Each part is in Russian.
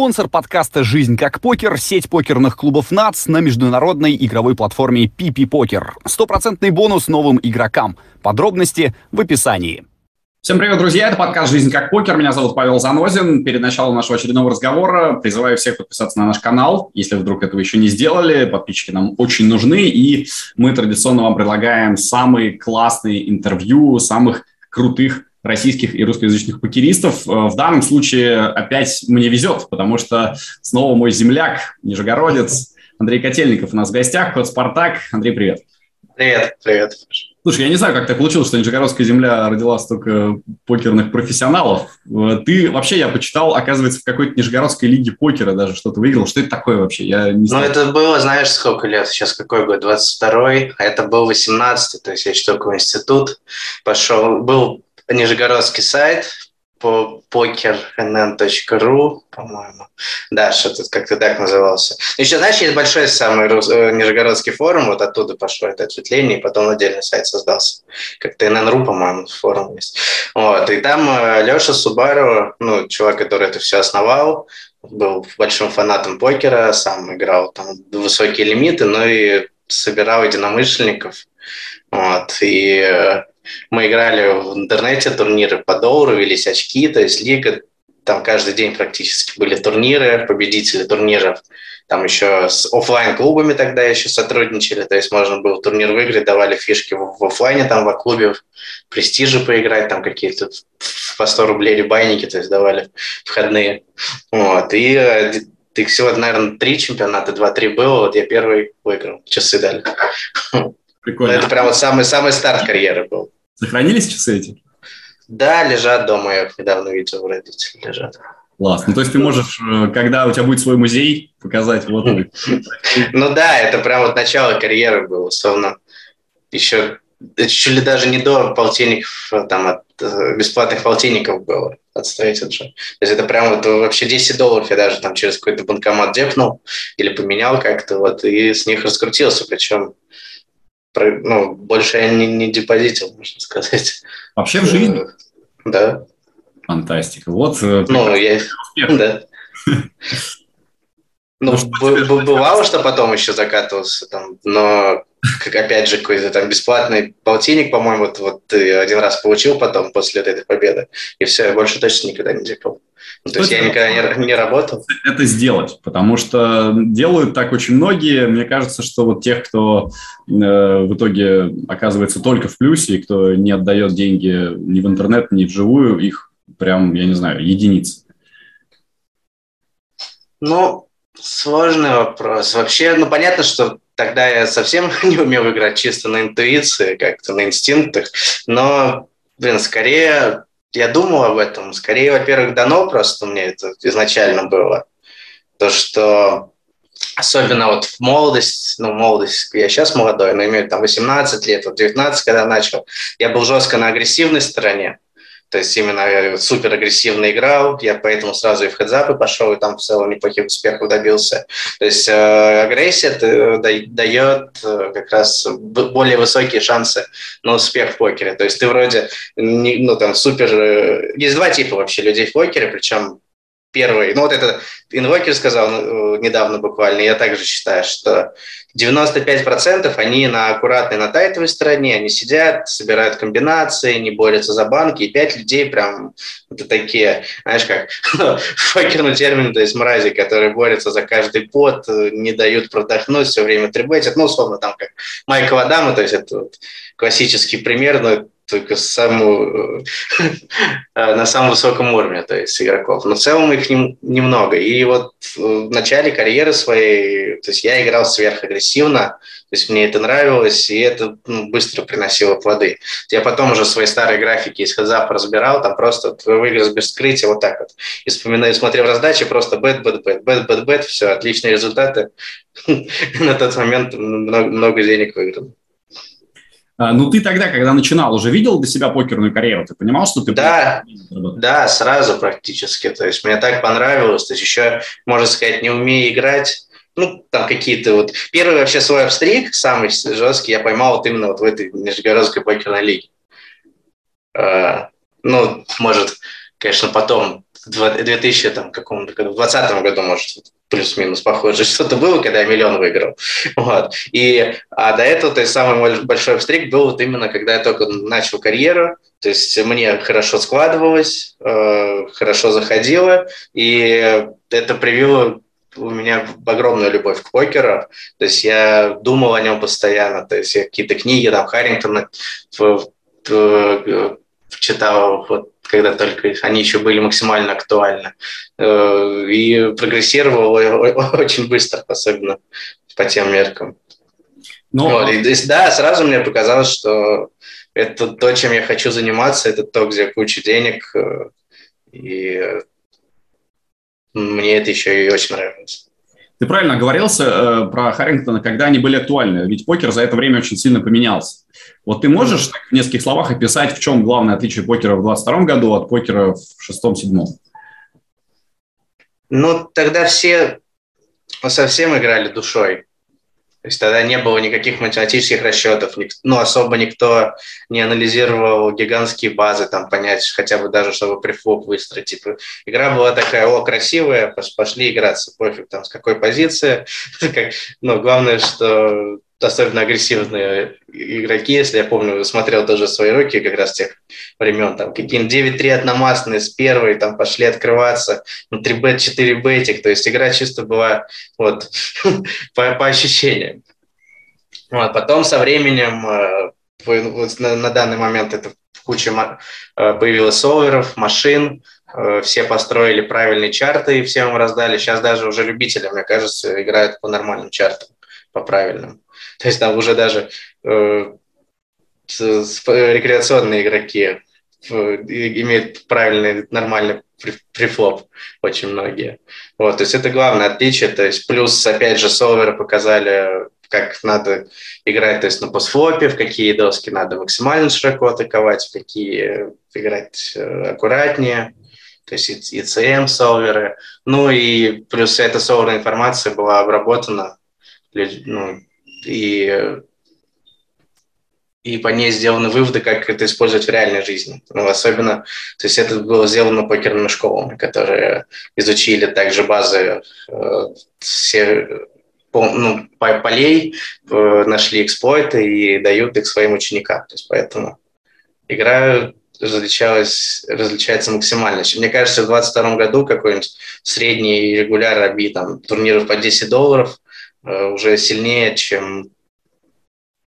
Спонсор подкаста «Жизнь как покер» — сеть покерных клубов НАЦ на международной игровой платформе PP Покер. Стопроцентный бонус новым игрокам. Подробности в описании. Всем привет, друзья! Это подкаст «Жизнь как покер». Меня зовут Павел Занозин. Перед началом нашего очередного разговора призываю всех подписаться на наш канал, если вдруг этого еще не сделали. Подписчики нам очень нужны, и мы традиционно вам предлагаем самые классные интервью самых крутых российских и русскоязычных покеристов. Э, в данном случае опять мне везет, потому что снова мой земляк, нижегородец Андрей Котельников у нас в гостях, код «Спартак». Андрей, привет. Привет, привет. Слушай, я не знаю, как так получилось, что Нижегородская земля родила столько покерных профессионалов. Э, ты вообще, я почитал, оказывается, в какой-то Нижегородской лиге покера даже что-то выиграл. Что это такое вообще? Я не знаю. Ну, это было, знаешь, сколько лет? Сейчас какой год? 22-й. А это был 18-й, то есть я в институт пошел. Был нижегородский сайт по покernn.ru, по-моему. Да, что-то как-то так назывался. Еще, знаешь, есть большой самый рус... Э, нижегородский форум, вот оттуда пошло это ответвление, и потом отдельный сайт создался. Как-то ННРУ, по-моему, форум есть. Вот, и там э, Леша Субару, ну, чувак, который это все основал, был большим фанатом покера, сам играл там высокие лимиты, но и собирал единомышленников. Вот, и э, мы играли в интернете турниры по доллару, велись очки, то есть лига, там каждый день практически были турниры, победители турниров. Там еще с офлайн клубами тогда еще сотрудничали, то есть можно было турнир выиграть, давали фишки в, в офлайне, там в клубе престижи поиграть, там какие-то по 100 рублей ребайники, то есть давали входные. Вот. И ты всего, наверное, три чемпионата, два-три было, вот я первый выиграл, часы дали. Прикольно. Это прям вот самый, самый старт карьеры был. Сохранились часы эти? Да, лежат дома, я их недавно видел, родители лежат. Класс. Ну, то есть ты можешь, э, когда у тебя будет свой музей, показать вот Ну да, это прям вот начало карьеры было, условно. Еще чуть ли даже не до полтинников, э, там, от э, бесплатных полтинников было отстоять от же. То есть это прям вот вообще 10 долларов я даже там через какой-то банкомат депнул или поменял как-то вот, и с них раскрутился, причем ну, больше я не, не депозитил, можно сказать. Вообще в жизни? Да. Фантастика. Вот. Э, ну, я... Успех. Да. Ну, ну бывало, что потом еще закатывался, там, но как опять же какой-то там бесплатный полтинник, по-моему, вот, вот ты один раз получил потом после этой победы, и все, я больше точно никогда не дикал. То есть я никогда не, не работал? Это сделать, потому что делают так очень многие. Мне кажется, что вот тех, кто э, в итоге оказывается только в плюсе, и кто не отдает деньги ни в интернет, ни вживую, их прям, я не знаю, единицы. Ну, сложный вопрос. Вообще, ну, понятно, что тогда я совсем не умел играть чисто на интуиции, как-то на инстинктах, но, блин, скорее я думал об этом. Скорее, во-первых, дано просто мне это изначально было. То, что особенно вот в молодость, ну, молодость, я сейчас молодой, но имею там 18 лет, вот 19, когда начал, я был жестко на агрессивной стороне. То есть именно супер агрессивно играл, я поэтому сразу и в хедзапы пошел, и там в целом неплохих успехов добился. То есть э, агрессия э, дает э, как раз более высокие шансы на успех в покере. То есть ты вроде, не, ну там супер... Э, есть два типа вообще людей в покере, причем первый, ну вот это инвокер сказал ну, недавно буквально, я также считаю, что 95% они на аккуратной, на тайтовой стороне, они сидят, собирают комбинации, не борются за банки, и пять людей прям это такие, знаешь как, в покерном термине, то есть мрази, которые борются за каждый пот, не дают продохнуть, все время трибетят, ну, условно, там как Майкл Аддамо, то есть это вот классический пример, но только самую, э, на самом высоком уровне, то есть игроков. Но в целом их немного. И вот в начале карьеры своей, то есть я играл сверхагрессивно, то есть мне это нравилось, и это ну, быстро приносило плоды. Я потом уже свои старые графики из heads-up а разбирал, там просто выигрыш без вскрытия, вот так вот. И вспоминаю, смотрел раздачи, просто bet, bet, bet, bet, bet, bet, все, отличные результаты. На тот момент много денег выиграл. А, ну, ты тогда, когда начинал, уже видел для себя покерную карьеру? Ты понимал, что ты... Да, да, сразу практически. То есть мне так понравилось. То есть еще, можно сказать, не умея играть, ну, там какие-то вот... Первый вообще свой обстрик, самый жесткий, я поймал вот именно вот в этой Нижегородской покерной лиге. Uh, ну, может, конечно, потом, 2000, там, каком-то году, в 2020 году, может, плюс-минус похоже, что-то было, когда я миллион выиграл. Вот. И, а до этого, то есть самый большой встрик был вот именно, когда я только начал карьеру, то есть мне хорошо складывалось, э, хорошо заходило, и это привело у меня огромная любовь к покеру, то есть я думал о нем постоянно, то есть я какие-то книги, там, Харрингтона читал, вот, когда только они еще были максимально актуальны, э, и прогрессировал очень быстро, особенно по тем меркам. Но... Ну, вот, а и, да, сразу мне показалось, что это то, чем я хочу заниматься, это то, где куча денег, э, и мне это еще и очень нравилось. Ты правильно оговорился э, про Харрингтона, когда они были актуальны, ведь покер за это время очень сильно поменялся. Вот ты можешь так, в нескольких словах описать, в чем главное отличие покера в 22 году от покера в 6-7? Ну, тогда все совсем играли душой. То есть тогда не было никаких математических расчетов, ну, особо никто не анализировал гигантские базы, там, понять хотя бы даже, чтобы префлоп выстроить. Типа, игра была такая, о, красивая, пошли играться, пофиг, там, с какой позиции. ну, главное, что особенно агрессивные игроки, если я помню, смотрел тоже свои руки как раз тех времен, там какие-нибудь 9-3 одномастные с первой, там пошли открываться, ну, 3 бет, 4 бетик, то есть игра чисто была вот по, по ощущениям. Вот, потом со временем э, вот на, на данный момент это куча э, появилось солверов, машин, э, все построили правильные чарты и всем раздали. Сейчас даже уже любители, мне кажется, играют по нормальным чартам, по правильным. То есть там уже даже э, рекреационные игроки э, имеют правильный, нормальный префлоп очень многие. Вот, то есть это главное отличие. То есть плюс, опять же, солверы показали, как надо играть то есть на постфлопе, в какие доски надо максимально широко атаковать, в какие играть э, аккуратнее. То есть ECM солверы. Ну и плюс эта солверная информация была обработана ну, и, и по ней сделаны выводы, как это использовать в реальной жизни. Ну, особенно, то есть это было сделано покерными школами, которые изучили также базы э, все, ну, полей, э, нашли эксплойты и дают их своим ученикам. То есть поэтому игра различалась, различается максимально. Мне кажется, в 2022 году какой-нибудь средний регуляр оби там, турниров по 10 долларов – уже сильнее, чем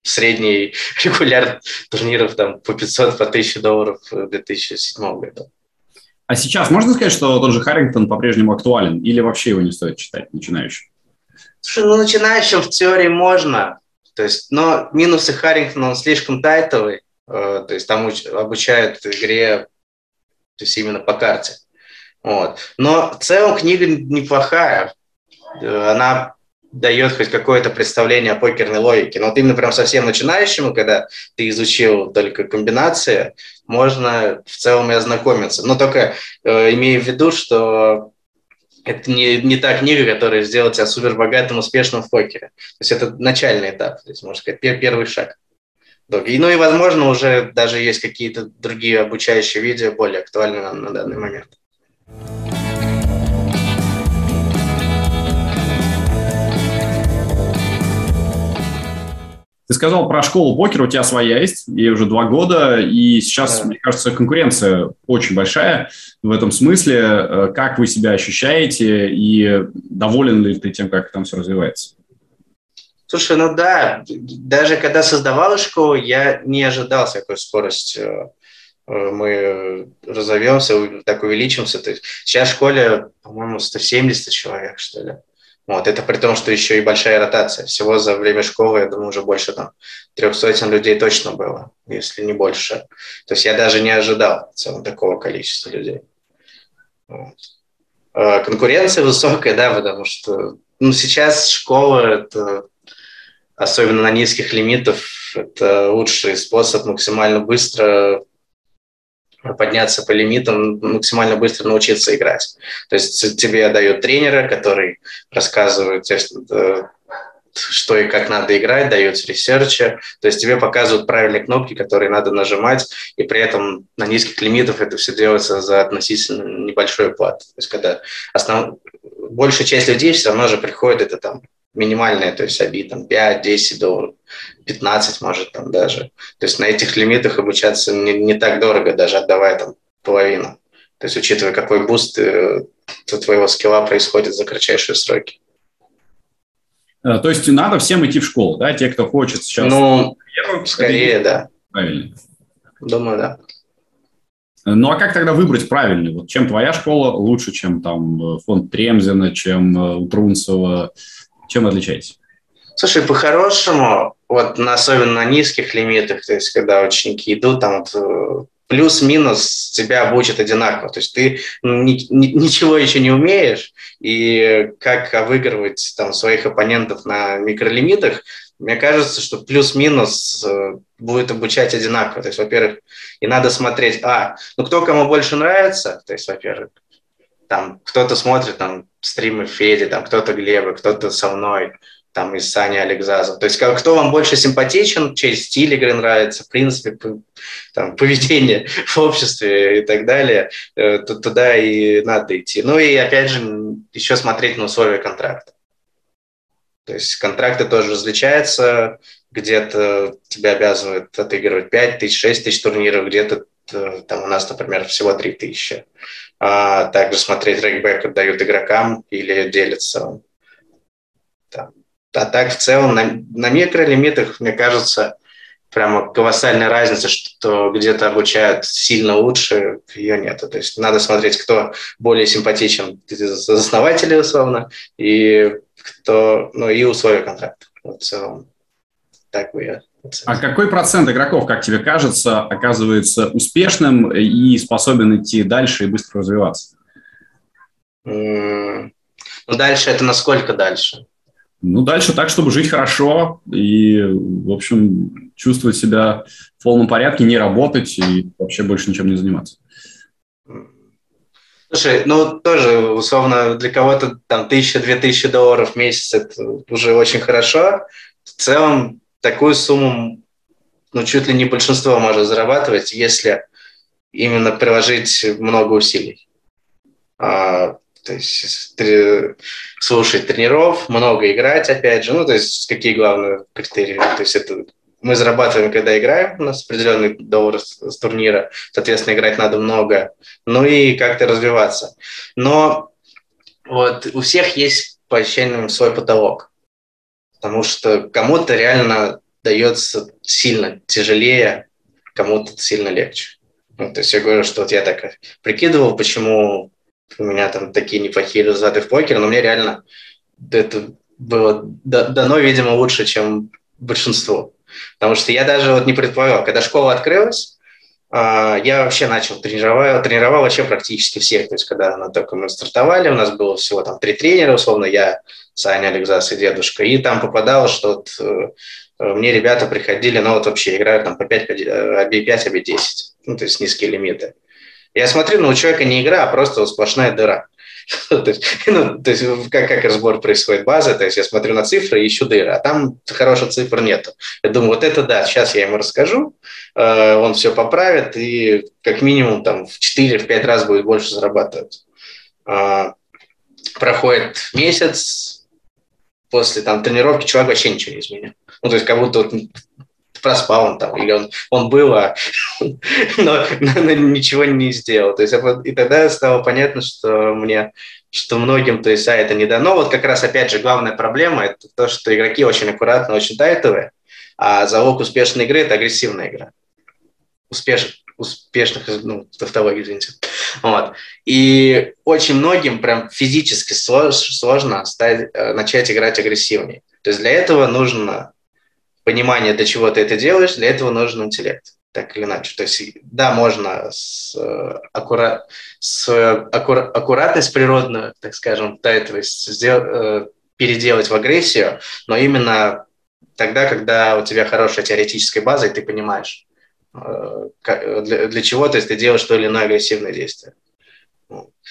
средний регуляр турниров там, по 500, по 1000 долларов в 2007 году. А сейчас можно сказать, что тот же Харрингтон по-прежнему актуален или вообще его не стоит читать начинающим? Слушай, ну начинающим в теории можно, то есть, но минусы Харрингтона, он слишком тайтовый, э, то есть там обучают игре, то есть именно по карте. Вот. Но в целом книга неплохая, э, она дает хоть какое-то представление о покерной логике. Но вот именно прям совсем начинающему, когда ты изучил только комбинации, можно в целом и ознакомиться. Но только э, имея в виду, что это не, не та книга, которая сделает тебя супер богатым, успешным в покере. То есть это начальный этап, то есть, можно сказать, первый шаг. И, ну и, возможно, уже даже есть какие-то другие обучающие видео, более актуальные на, на данный момент. Ты сказал про школу покера, у тебя своя есть, ей уже два года, и сейчас, да. мне кажется, конкуренция очень большая в этом смысле. Э, как вы себя ощущаете и доволен ли ты тем, как там все развивается? Слушай, ну да, даже когда создавала школу, я не ожидал такой скорости э, мы разовьемся, так увеличимся. То есть сейчас в школе, по-моему, 170 человек, что ли. Вот, это при том, что еще и большая ротация. Всего за время школы, я думаю, уже больше там трех сотен людей точно было, если не больше. То есть я даже не ожидал в целом такого количества людей. Вот. А конкуренция высокая, да, потому что ну, сейчас школа – это, особенно на низких лимитах, это лучший способ максимально быстро подняться по лимитам, максимально быстро научиться играть. То есть тебе дают тренера, который рассказывает, что и как надо играть, дают в ресерче. То есть тебе показывают правильные кнопки, которые надо нажимать, и при этом на низких лимитах это все делается за относительно небольшой плат. То есть когда основ... большая часть людей все равно же приходит, это там минимальная, то есть ABI там 5-10 долларов, 15 может там даже. То есть на этих лимитах обучаться не, не так дорого, даже отдавая там половину. То есть учитывая, какой boost э, твоего skill а происходит за кратчайшие сроки. Э, то есть надо всем идти в школу, да, те, кто хочет сейчас? Ну, скорее, да. Правильно. Думаю, да. Ну, а как тогда выбрать правильный? Вот чем твоя школа лучше, чем там э, фонд Тремзина, чем у Трунцева? Чем отличаетесь? Слушай, по-хорошему, вот особенно на низких лимитах, то есть когда ученики идут, там вот, плюс-минус тебя обучат одинаково. То есть ты ни, ни, ничего еще не умеешь, и как выигрывать там, своих оппонентов на микролимитах, мне кажется, что плюс-минус э, будет обучать одинаково. То есть, во-первых, и надо смотреть, а, ну кто кому больше нравится, то есть, во-первых, там кто-то смотрит там стримы Феди, там кто-то Глеба, кто-то со мной, там из Сани Алексазов. То есть кто вам больше симпатичен, чей стиль игры нравится, в принципе, там, поведение в обществе и так далее, э, то туда и надо идти. Ну и опять же еще смотреть на условия контракта. То есть контракты тоже различаются, где-то тебя обязывают отыгрывать 5 тысяч, 6 тысяч турниров, где-то э, там у нас, например, всего 3 тысячи. А также смотреть рейкбэк отдают игрокам или делятся. Там, а так в целом на, на микролимитах, мне кажется, прямо колоссальная разница, что где-то обучают сильно лучше, ее нет. То есть надо смотреть, кто более симпатичен из основателей, условно, и кто, ну, и условия контракта. Вот в целом. Так бы я а какой процент игроков, как тебе кажется, оказывается успешным и способен идти дальше и быстро развиваться? Ну, дальше это насколько дальше? Ну, дальше так, чтобы жить хорошо и, в общем, чувствовать себя в полном порядке, не работать и вообще больше ничем не заниматься. Слушай, ну тоже, условно, для кого-то там тысяча-две тысячи долларов в месяц это уже очень хорошо. В целом, такую сумму, ну, чуть ли не большинство может зарабатывать, если именно приложить много усилий. А, то есть три, слушать тренеров, много играть, опять же. Ну, то есть какие главные критерии? То есть это мы зарабатываем, когда играем, у нас определенный доллар с, с турнира, соответственно, играть надо много, ну и как-то развиваться. Но вот у всех есть по ощущениям свой потолок, потому что кому-то реально дается сильно тяжелее, кому-то сильно легче. Ну, то есть я говорю, что вот я так прикидывал, почему у меня там такие неплохие результаты в покере, но мне реально это было дано, видимо, лучше, чем большинство. Потому что я даже вот не предполагал, когда школа открылась, а, я вообще начал тренировать, тренировал вообще практически всех. То есть, когда она только мы стартовали, у нас было всего там три тренера, условно, я, Саня, Алексас и дедушка. И там попадало, что вот, э, мне ребята приходили, ну вот вообще играют там по 5, оби 5, оби 10. Ну, то есть низкие лимиты. Я смотрю, ну, у человека не игра, а просто сплошная дыра. то есть, ну, то есть как, как разбор происходит база, то есть я смотрю на цифры и ищу дыры, а там хороших цифр нету. Я думаю, вот это да, сейчас я ему расскажу, э, он все поправит и как минимум там в 4-5 раз будет больше зарабатывать. Э, проходит месяц, после там тренировки человек вообще ничего не изменил. Ну, то есть как будто вот проспал он там, или он, он был, а, но, но ничего не сделал. То есть, и тогда стало понятно, что мне, что многим, то есть, а, это не дано. Вот как раз, опять же, главная проблема – это то, что игроки очень аккуратно, очень тайтовые, а залог успешной игры – это агрессивная игра. Успеш, успешных, ну, тавтологии, извините. Вот. И очень многим прям физически сложно, сложно стать, э, начать играть агрессивнее. То есть для этого нужно понимание, для чего ты это делаешь, для этого нужен интеллект, так или иначе. То есть, да, можно с, э, аккура... с аккура... аккуратность природную, так скажем, тайтовость сдел... Э, переделать в агрессию, но именно тогда, когда у тебя хорошая теоретическая база, и ты понимаешь, э, для, для чего то есть, ты делаешь то или иное агрессивное действие.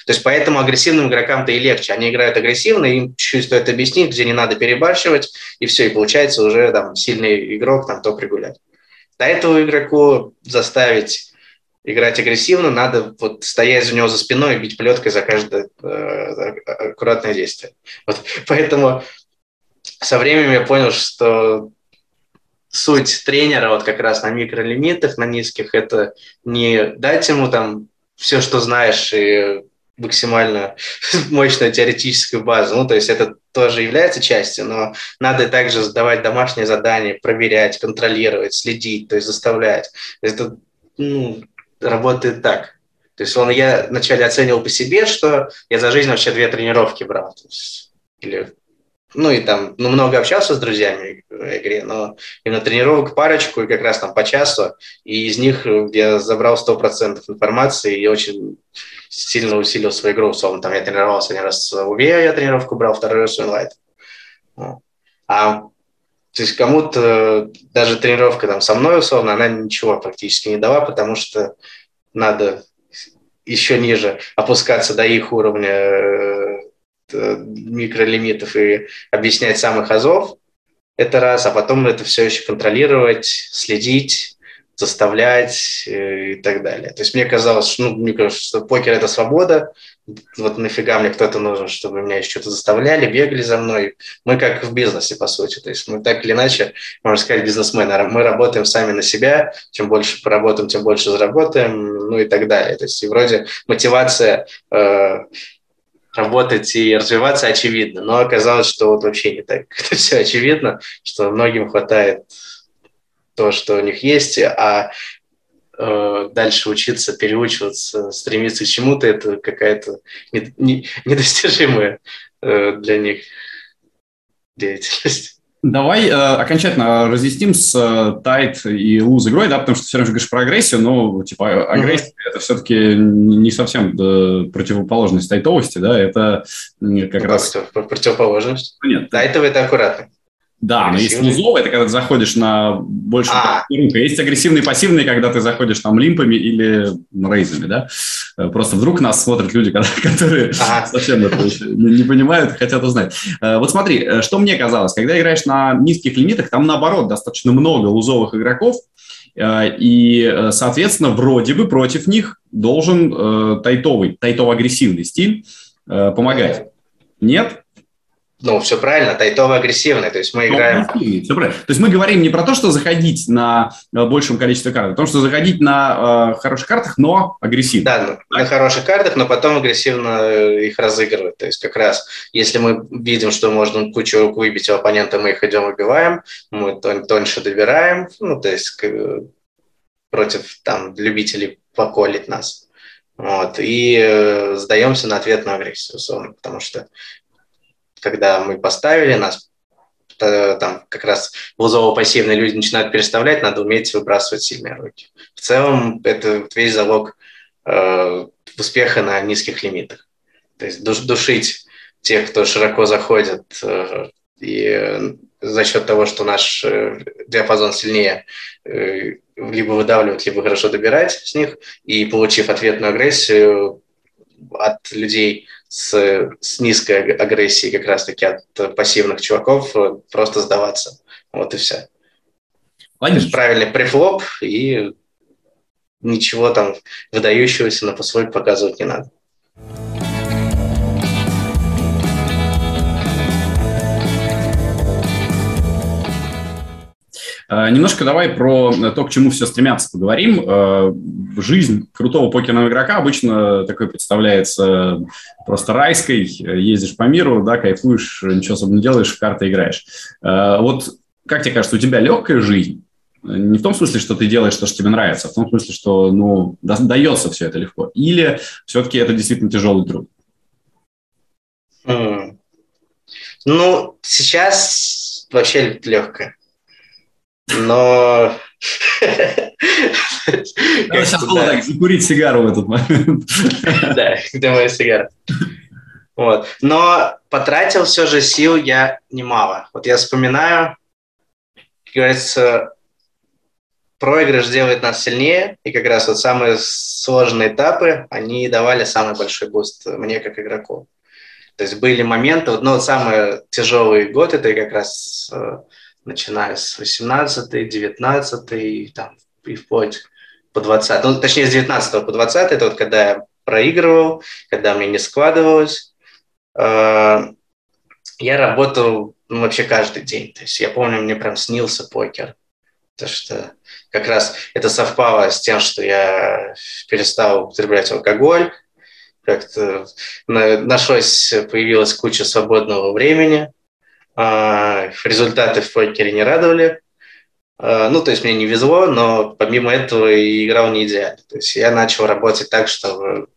То есть поэтому агрессивным игрокам-то и легче. Они играют агрессивно, им чуть-чуть стоит объяснить, где не надо перебарщивать, и все, и получается уже там сильный игрок, там топ-регулятор. До этого игроку заставить играть агрессивно, надо вот стоять у него за спиной и бить плеткой за каждое э, аккуратное действие. Вот, поэтому со временем я понял, что суть тренера вот как раз на микролимитах, на низких, это не дать ему там все, что знаешь, и максимально мощную теоретическую базу. Ну, то есть это тоже является частью, но надо также сдавать домашние задания, проверять, контролировать, следить, то есть заставлять. Это ну, работает так. То есть он, я вначале оценивал по себе, что я за жизнь вообще две тренировки брал. То есть, или ну и там, ну, много общался с друзьями в игре, но именно тренировок парочку и как раз там по часу, и из них я забрал 100% информации и очень сильно усилил свою игру, условно, там я тренировался один раз в УВЕ, я тренировку брал, второй раз в Инлайт. А то есть кому-то даже тренировка там со мной, условно, она ничего практически не дала, потому что надо еще ниже опускаться до их уровня Э, микролимитов и объяснять самых азов, это раз, а потом это все еще контролировать, следить, заставлять э, и так далее. То есть мне казалось, ну, мне кажется, что покер – это свобода, вот нафига мне кто-то нужен, чтобы меня еще что-то заставляли, бегали за мной. Мы как в бизнесе, по сути. То есть мы так или иначе, можно сказать, бизнесмены. Мы работаем сами на себя. Чем больше поработаем, тем больше заработаем, ну и так далее. То есть и вроде мотивация э, работать и развиваться очевидно, но оказалось, что вот вообще не так. Это все очевидно, что многим хватает то, что у них есть, а э, дальше учиться, переучиваться, стремиться к чему-то, это какая-то недостижимая э, для них деятельность. Давай э, окончательно разъясним с э, тайт и луз игрой, да, потому что все равно говоришь про агрессию, но типа агрессия mm-hmm. это все-таки не совсем да, противоположность тайтовости, да, это как ну, раз... Противоположность? Ну, нет. Тайтовый – это аккуратно. Да, но есть лузовый, это когда ты заходишь на больше а. рынка. Есть агрессивные пассивные, когда ты заходишь там лимпами или рейзами, да. Э, просто вдруг нас смотрят люди, которые ага. совсем это не понимают, хотят узнать. Э, вот смотри, э, что мне казалось, когда играешь на низких лимитах, там наоборот достаточно много лузовых игроков, и, соответственно, вроде бы против них должен тайтовый, тайтово-агрессивный стиль помогать. Нет? Ну, все правильно, тайтово агрессивный, то есть мы ну, играем... Все правильно. То есть мы говорим не про то, что заходить на э, большем количестве карт, а то, что заходить на э, хороших картах, но агрессивно. Да, так. на хороших картах, но потом агрессивно э, их разыгрывать. То есть как раз, если мы видим, что можно кучу рук выбить у оппонента, мы их идем убиваем, мы тон тоньше добираем, ну, то есть против там любителей поколить нас. Вот, и э, сдаемся на ответную агрессию, условно, потому что когда мы поставили нас, там как раз лузово-пассивные люди начинают переставлять, надо уметь выбрасывать сильные руки. В целом это весь залог э, успеха на низких лимитах. То есть душ, душить тех, кто широко заходит, э, и за счет того, что наш э, диапазон сильнее, э, либо выдавливать, либо хорошо добирать с них, и получив ответную агрессию от людей с, с низкой агрессией как раз-таки от пассивных чуваков просто сдаваться. Вот и все. Понятно. Правильный префлоп и ничего там выдающегося на послой показывать не надо. Немножко давай про то, к чему все стремятся, поговорим. Э, жизнь крутого покерного игрока обычно такой представляется просто райской. Ездишь по миру, да, кайфуешь, ничего особо не делаешь, карты играешь. Э, вот как тебе кажется, у тебя легкая жизнь? Не в том смысле, что ты делаешь то, что тебе нравится, а в том смысле, что ну, дается все это легко. Или все-таки это действительно тяжелый труд? Ну, сейчас вообще легкая но... Сейчас было так, закурить сигару в этот момент. Да, где моя сигара. Вот. Но потратил все же сил я немало. Вот я вспоминаю, как говорится, проигрыш делает нас сильнее, и как раз вот самые сложные этапы, они давали самый большой boost мне как игроку. То есть были моменты, вот, ну, вот самый тяжелый год, это как раз э, начиная с 18 19 там, и вплоть по 20 ну, точнее, с 19 по 20 это вот когда я проигрывал, когда мне не складывалось. Э, я работал ну, вообще каждый день. То есть я помню, мне прям снился покер. Потому что как раз это совпало с тем, что я перестал употреблять алкоголь, как-то нашлось, появилась куча свободного времени, а, результаты в покере не радовали, а, ну, то есть мне не везло, но помимо этого и играл не идеально. То есть я начал работать так, чтобы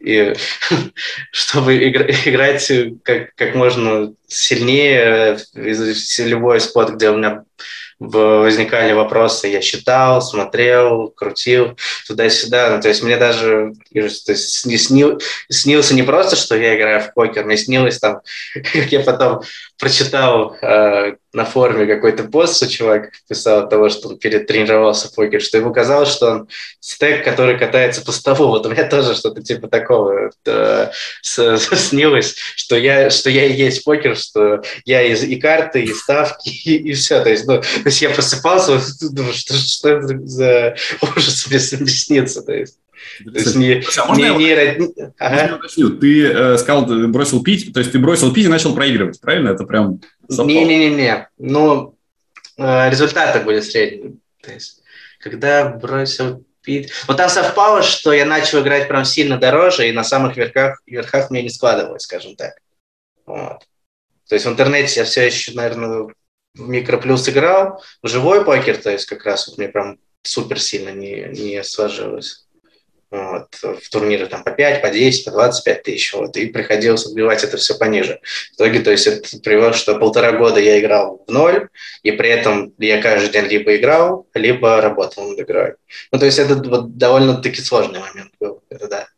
и чтобы играть как, как можно сильнее, любой спот, где у меня возникали вопросы, я считал, смотрел, крутил туда-сюда. Ну, то есть мне даже то есть, снил, снился не просто, что я играю в покер, мне снилось там, как я потом прочитал э, на форуме какой-то пост, что чувак писал того, что он перетренировался в покер, что ему казалось, что он стек, который катается по столу. Вот у меня тоже что-то типа такого э, снилось, что я, что я и есть покер, что я и, и карты, и ставки, и, и все. То есть, ну, то есть я просыпался, думаю, что, что это за ужас мне снится. То есть. То есть не, а можно не, я, не... Ага. Ты э, сказал, ты бросил пить, то есть ты бросил пить и начал проигрывать, правильно? Это прям Не-не-не, ну, э, результаты были средние. То есть, когда бросил пить... Вот там совпало, что я начал играть прям сильно дороже, и на самых верхах, верхах мне не складывалось, скажем так. Вот. То есть в интернете я все еще, наверное, в микроплюс играл, в живой покер, то есть как раз вот мне прям супер сильно не, не сложилось вот, в турниры там по 5, по 10, по 25 тысяч, вот, и приходилось отбивать это все пониже. В итоге, то есть это привело, что полтора года я играл в ноль, и при этом я каждый день либо играл, либо работал над игрой. Ну, то есть это вот довольно-таки сложный момент был, это да.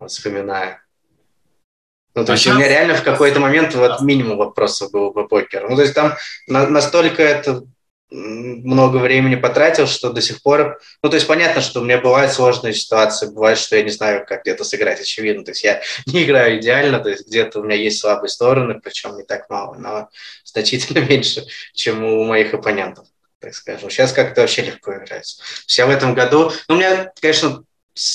Вот вспоминаю. Ну, то а есть сейчас... у меня реально в какой-то момент вот минимум вопросов было по покеру. Ну, то есть там на, настолько это много времени потратил, что до сих пор... Ну, то есть понятно, что у меня бывают сложные ситуации, бывает, что я не знаю, как где-то сыграть, очевидно. То есть я не играю идеально, то есть где-то у меня есть слабые стороны, причем не так мало, но значительно меньше, чем у моих оппонентов, так скажем. Сейчас как-то вообще легко играется. Все в этом году... Ну, у меня, конечно,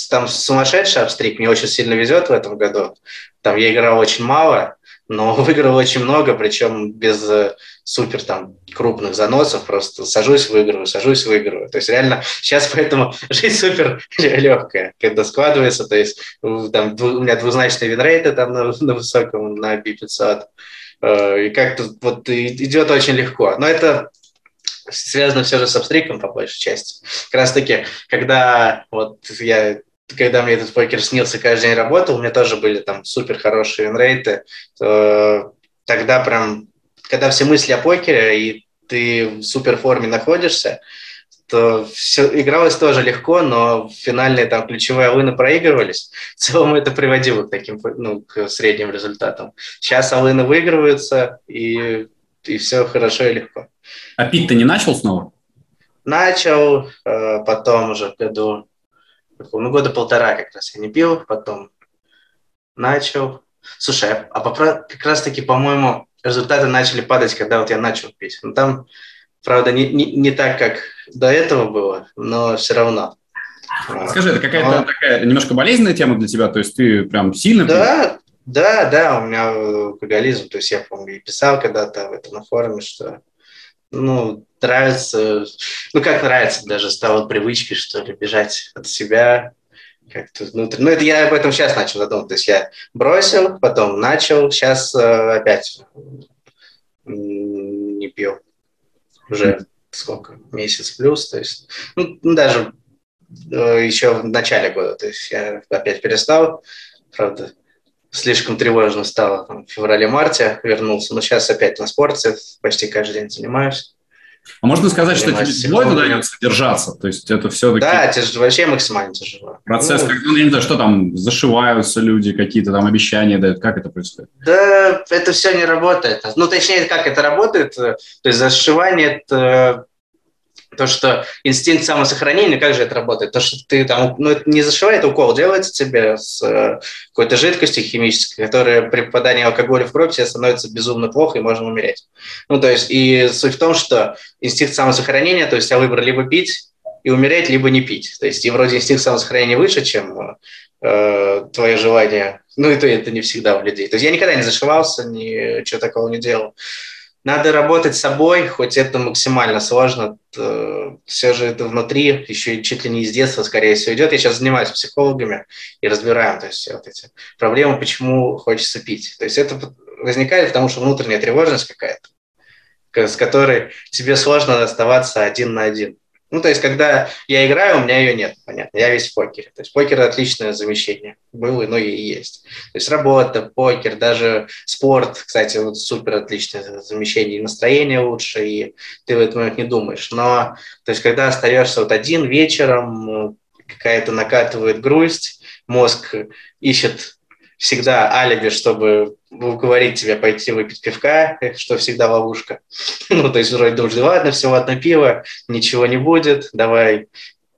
там сумасшедший обстрик, мне очень сильно везет в этом году. Там я играл очень мало, но выиграл очень много, причем без э, супер там крупных заносов, просто сажусь, выигрываю, сажусь, выигрываю. То есть реально сейчас поэтому жизнь супер легкая, когда складывается, то есть там у меня двузначные винрейты там на, на высоком, на B500, э, и как-то вот идет очень легко. Но это связано все же с обстриком по большей части. Как раз таки, когда вот я когда мне этот покер снился, каждый день работал, у меня тоже были там супер хорошие винрейты, то тогда прям, когда все мысли о покере, и ты в супер форме находишься, то все игралось тоже легко, но финальные там ключевые алыны проигрывались. В целом это приводило к таким, ну, к средним результатам. Сейчас алыны выигрываются, и, и все хорошо и легко. А пить ты не начал снова? Начал, э, потом уже в году ну, года полтора как раз я не пил, потом начал. Слушай, а, а как раз-таки, по-моему, результаты начали падать, когда вот я начал пить. Ну, там, правда, не, не, не так, как до этого было, но все равно. Скажи, это какая-то но... такая немножко болезненная тема для тебя? То есть ты прям сильно... Да, да, да, у меня алкоголизм. То есть я, помню, и писал когда-то в этом на форуме, что ну, нравится, ну, как нравится, даже стало привычкой, что ли, бежать от себя как-то внутрь. Ну, это я об этом сейчас начал задумываться. То есть я бросил, потом начал, сейчас э, опять не пью. Уже сколько? Месяц плюс. То есть, ну, ну даже э, еще в начале года. То есть я опять перестал. Правда, слишком тревожно стало там, в феврале-марте, вернулся. Но сейчас опять на спорте, почти каждый день занимаюсь. А можно сказать, что тебе тяжело это дается держаться? То есть это все-таки... Да, тяж... вообще максимально тяжело. Процесс, ну, как, ну, я не знаю, что там, зашиваются люди, какие-то там обещания дают, как это происходит? Да, это все не работает. Ну, точнее, как это работает, то есть зашивание – это то То, что инстинкт самосохранения, как же это работает? То, что ты там, ну, это не зашивает укол, делается тебе с э, какой-то жидкостью химической, которая при попадании алкоголя в кровь тебе становится безумно плохо и можно умереть. Ну, то есть, и суть в том, что инстинкт самосохранения, то есть я выбрал либо пить и умереть, либо не пить. То есть, и вроде инстинкт самосохранения выше, чем э, твое желание. Ну, и то это не всегда у людей. То есть я никогда не зашивался, ничего такого не делал. Надо работать собой, хоть это максимально сложно. Все же это внутри, еще чуть ли не из детства, скорее всего, идет. Я сейчас занимаюсь психологами и разбираем то есть, вот эти проблемы, почему хочется пить. То есть это возникает потому, что внутренняя тревожность какая-то, с которой тебе сложно оставаться один на один. Ну, то есть, когда я играю, у меня ее нет, понятно, я весь в покере. То есть, покер – отличное замещение. Было, но и есть. То есть, работа, покер, даже спорт, кстати, вот супер отличное замещение. И настроение лучше, и ты в этот момент не думаешь. Но, то есть, когда остаешься вот один вечером, какая-то накатывает грусть, мозг ищет всегда алиби, чтобы уговорить тебя пойти выпить пивка, что всегда ловушка. ну, то есть вроде думаешь, ладно, всего одно пиво, ничего не будет, давай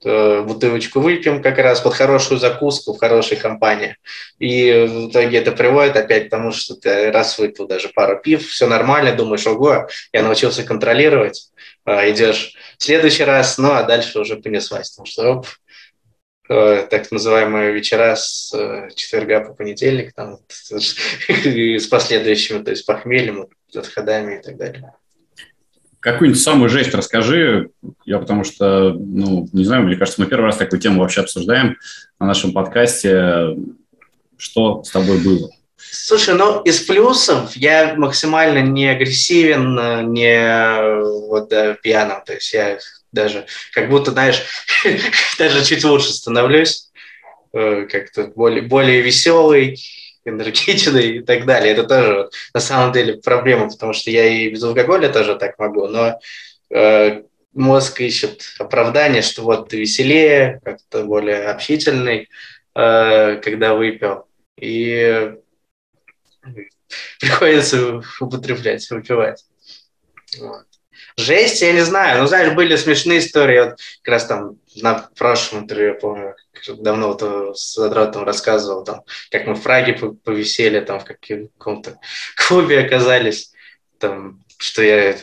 э, бутылочку выпьем как раз под хорошую закуску в хорошей компании. И в итоге это приводит опять к тому, что ты раз выпил даже пару пив, все нормально, думаешь, ого, я научился контролировать, а, идешь в следующий раз, ну а дальше уже понеслась, потому что оп, Э, так называемые вечера с э, четверга по понедельник, там, с последующими, то есть похмельем, отходами и так далее. Какую-нибудь самую жесть расскажи, я потому что, ну, не знаю, мне кажется, мы первый раз такую тему вообще обсуждаем на нашем подкасте. Что с тобой было? Слушай, ну из плюсов я максимально не агрессивен, не вот да, пьяным. То есть я даже как будто, знаешь, даже чуть лучше становлюсь, э, как-то более, более веселый, энергичный и так далее. Это тоже вот, на самом деле проблема, потому что я и без алкоголя тоже так могу, но э, мозг ищет оправдание, что вот ты веселее, как-то более общительный, э, когда выпил. И приходится употреблять, выпивать. Вот. Жесть, я не знаю. Ну, знаешь, были смешные истории. Вот как раз там на прошлом интервью, я помню, давно вот с Задротом рассказывал, там, как мы в Праге повисели, там, в каком-то клубе оказались, там, что я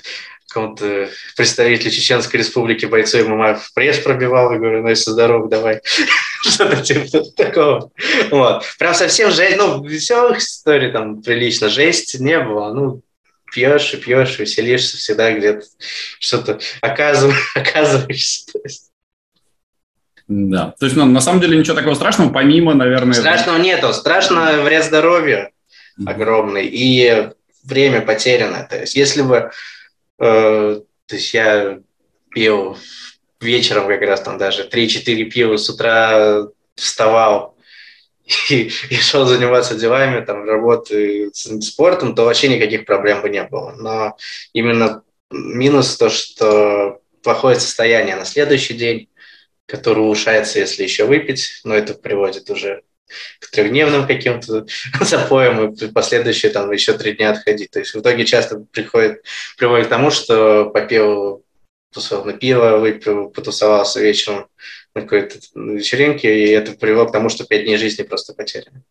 какому-то представителю Чеченской Республики бойцу ММА в пресс пробивал, и говорю, ну, если здоров, давай. Что-то типа такого. Вот. Прям совсем жесть, ну, веселых историй там прилично, жесть не было, ну, пьешь и пьешь, веселишься всегда где-то, что-то оказываешься. Да, то есть ну, на самом деле ничего такого страшного, помимо, наверное... Страшного это... нету, страшно вред здоровью огромный и время потеряно. То есть если бы э, то есть я пил вечером как раз там даже 3-4 пива с утра вставал, и, и шел заниматься делами, там, работы, спортом, то вообще никаких проблем бы не было. Но именно минус то, что плохое состояние на следующий день, которое улучшается, если еще выпить, но это приводит уже к трехдневным каким-то запоям и последующие там еще три дня отходить. То есть в итоге часто приходит, приводит к тому, что попил условно пиво, выпил, потусовался вечером на какой-то вечеринке, и это привело к тому, что пять дней жизни просто потеряны.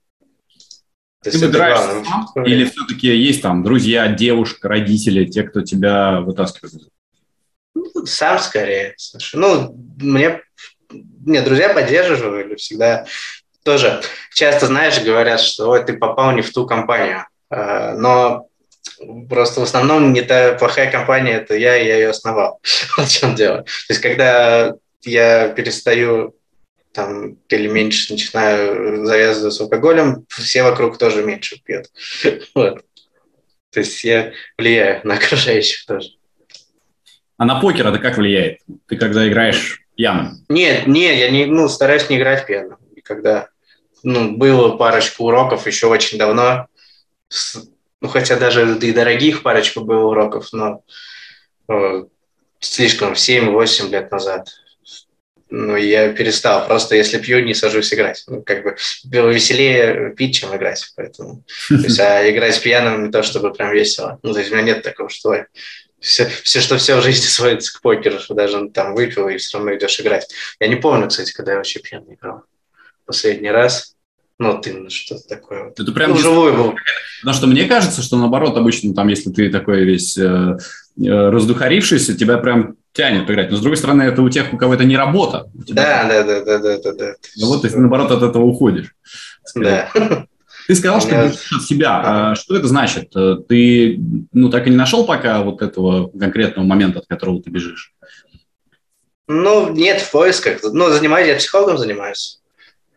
То Ты выбираешь сам, или все-таки есть там друзья, девушка, родители, те, кто тебя вытаскивает? Ну, сам скорее. Слушай. Ну, мне нет, друзья поддерживали всегда. Тоже часто, знаешь, говорят, что Ой, ты попал не в ту компанию. А, но просто в основном не та плохая компания, это я, и я ее основал. Вот в чем дело. То есть, когда я перестаю там или меньше начинаю завязываться с алкоголем, все вокруг тоже меньше пьют. Вот. То есть я влияю на окружающих тоже. А на покер это как влияет? Ты когда играешь пьяным? Нет, нет, я не, ну, стараюсь не играть пьяным. И когда ну, было парочку уроков еще очень давно, с, ну, хотя даже и дорогих парочку было уроков, но э, слишком 7-8 лет назад ну, я перестал. Просто если пью, не сажусь играть. Ну, как бы было веселее пить, чем играть. Поэтому, то есть, а играть пьяным не то, чтобы прям весело. Ну, то есть у меня нет такого, что все, все, что все в жизни сводится к покеру, что даже там выпил и все равно идешь играть. Я не помню, кстати, когда я вообще пьяный играл. Последний раз. Ну, вот именно что-то такое. Это прям ну, живой был. Потому что мне кажется, что наоборот, обычно там, если ты такой весь э, э, раздухарившийся, тебя прям тянет играть. Но с другой стороны, это у тех, у кого это не работа. Да, да, да, да, да, да, да. Ну вот ты наоборот от этого уходишь. Да. Ты сказал, что Нет. от себя. А что это значит? Э, ты ну, так и не нашел пока вот этого конкретного момента, от которого ты бежишь? Ну, нет, в поисках. Ну, занимаюсь, я психологом занимаюсь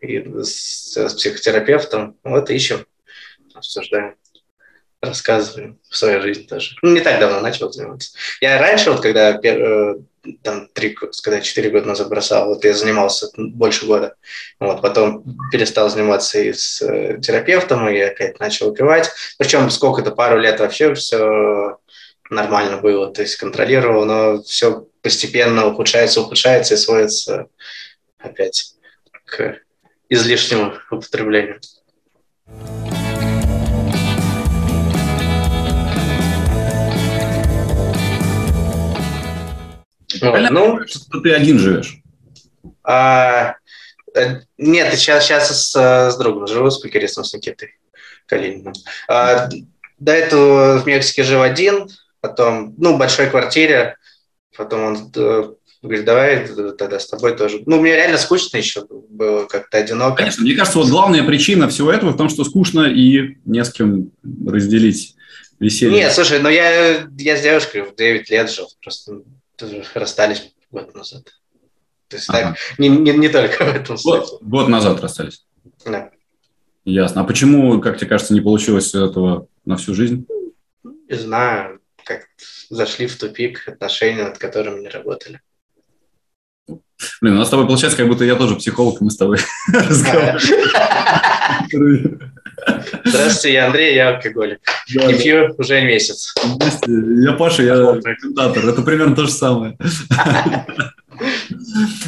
и с, с психотерапевтом. Вот ищем, обсуждаем, рассказываем в своей жизни тоже. Ну, не так давно начал заниматься. Я раньше, вот когда э, там три, когда четыре года назад бросал, вот я занимался больше года. Вот, потом перестал заниматься и с э, терапевтом, и опять начал выпивать. Причем сколько-то, пару лет вообще все нормально было, то есть контролировал, но все постепенно ухудшается, ухудшается и сводится опять к излишнему употреблению. Вот, ну, что ты один живешь? А, э, нет, сейчас, сейчас с, с другом живу, с покеристом, с Никитой Калининым. А, до этого в Мексике жил один, потом, ну, в большой квартире, потом он э, Говорит, давай тогда с тобой тоже. Ну, мне реально скучно еще было, как-то одиноко. Конечно, мне кажется, вот главная причина всего этого в том, что скучно и не с кем разделить веселье. Нет, слушай, ну я, я с девушкой в 9 лет жил, просто расстались год назад. То есть ага. так, не, не, не только в этом смысле. Год, год назад расстались? Да. Ясно. А почему, как тебе кажется, не получилось этого на всю жизнь? Не знаю, как зашли в тупик отношения, над которыми не работали. Блин, у нас с тобой получается, как будто я тоже психолог, мы с тобой разговариваем. Здравствуйте, я Андрей, я алкоголик. Да, Не пью уже месяц. Я Паша, я презентатор. Это примерно то же самое.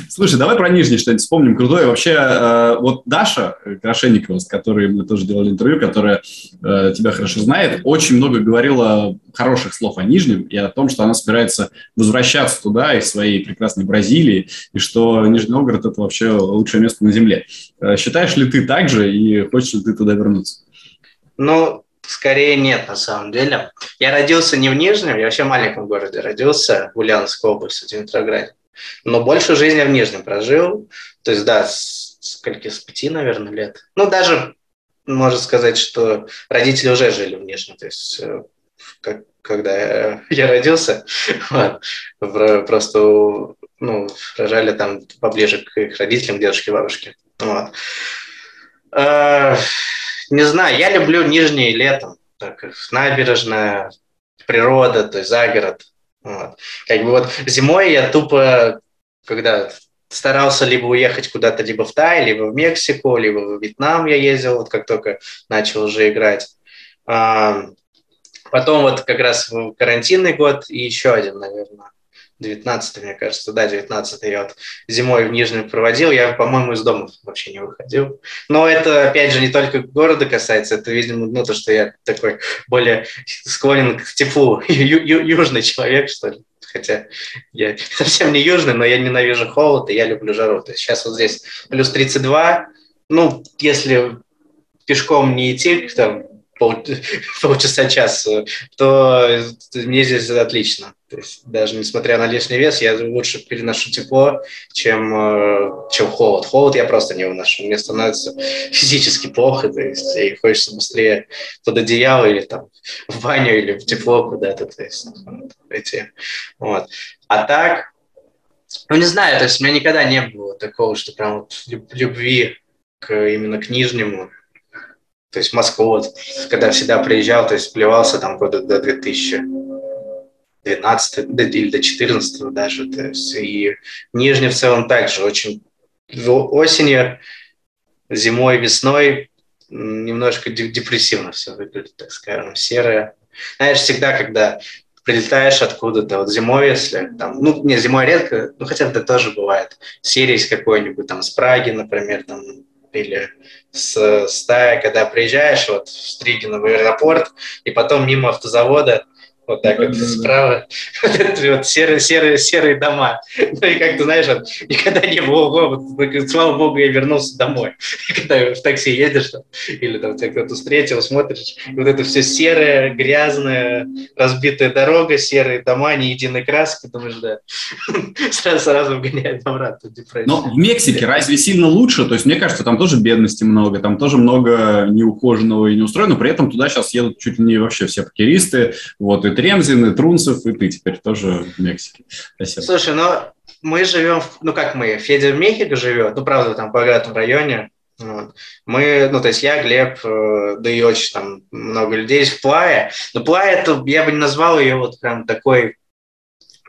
Слушай, давай про Нижний что-нибудь вспомним крутое. Вообще, э, вот Даша Крашенникова, с которой мы тоже делали интервью, которая э, тебя хорошо знает, очень много говорила хороших слов о Нижнем и о том, что она собирается возвращаться туда, из своей прекрасной Бразилии, и что Нижний Новгород – это вообще лучшее место на Земле. Э, считаешь ли ты так же и хочешь ли ты туда вернуться? Ну, Скорее нет, на самом деле. Я родился не в Нижнем, я вообще в маленьком городе родился, в Ульяновской области, в Димитрограде. Но больше жизни в Нижнем прожил. То есть, да, с, скольки, с пяти, наверное, лет. Ну, даже можно сказать, что родители уже жили в Нижнем. То есть, э, как, когда я родился, просто ну, рожали там поближе к их родителям, дедушке, бабушке. Вот. А, не знаю, я люблю Нижний летом. Так, набережная, природа, то есть загород. Вот. Как бы вот зимой я тупо, когда старался либо уехать куда-то либо в Тай, либо в Мексику, либо в Вьетнам я ездил, вот как только начал уже играть. А, потом вот как раз карантинный год и еще один, наверное, 19 мне кажется, да, 19 я вот зимой в Нижнем проводил, я, по-моему, из дома вообще не выходил. Но это, опять же, не только города касается, это, видимо, ну, то, что я такой более склонен к теплу, ю- ю- южный человек, что ли. Хотя я совсем не южный, но я ненавижу холод, и я люблю жару. То есть сейчас вот здесь плюс 32, ну, если пешком не идти, там, пол, полчаса, час, то мне здесь отлично. То есть даже несмотря на лишний вес, я лучше переношу тепло, чем, э, чем холод. Холод я просто не выношу. Мне становится физически плохо, то есть и хочется быстрее под одеяло или там в баню или в тепло куда-то, то есть вот. Вот. А так, ну не знаю, то есть у меня никогда не было такого, что прям вот любви к, именно к Нижнему, то есть Москву, вот, когда всегда приезжал, то есть плевался там года до 2012 или до 2014 даже. То есть и Нижний в целом также очень осенью, зимой, весной немножко депрессивно все выглядит, так скажем, серое. Знаешь, всегда, когда прилетаешь откуда-то, вот зимой, если там, ну, не, зимой редко, ну, хотя это тоже бывает, серии какой-нибудь, там, с Праги, например, там, или с стая, когда приезжаешь вот в Стригино в аэропорт, и потом мимо автозавода вот так вот справа, вот, дома. вот серые, серые, серые дома. Ну и как ты знаешь, вот, никогда не было, вот, слава богу, я вернулся домой. Когда в такси едешь, там, или там тебя кто-то встретил, смотришь, и вот это все серое, грязное, разбитая дорога, серые дома, ни единой краски, думаешь, да, сразу, сразу вгоняет обратно депрессию. Но в Мексике разве сильно лучше? То есть мне кажется, там тоже бедности много, там тоже много неухоженного и неустроенного, при этом туда сейчас едут чуть ли не вообще все покеристы, вот, и Тремзин, и Трунцев, и ты теперь тоже в Мексике. Спасибо. Слушай, ну мы живем, ну как мы, Федя в Мехико живет, ну правда там в богатом районе, вот. Мы, ну, то есть я, Глеб, э, да и очень там много людей в Плае. Но Плая, это, я бы не назвал ее вот прям такой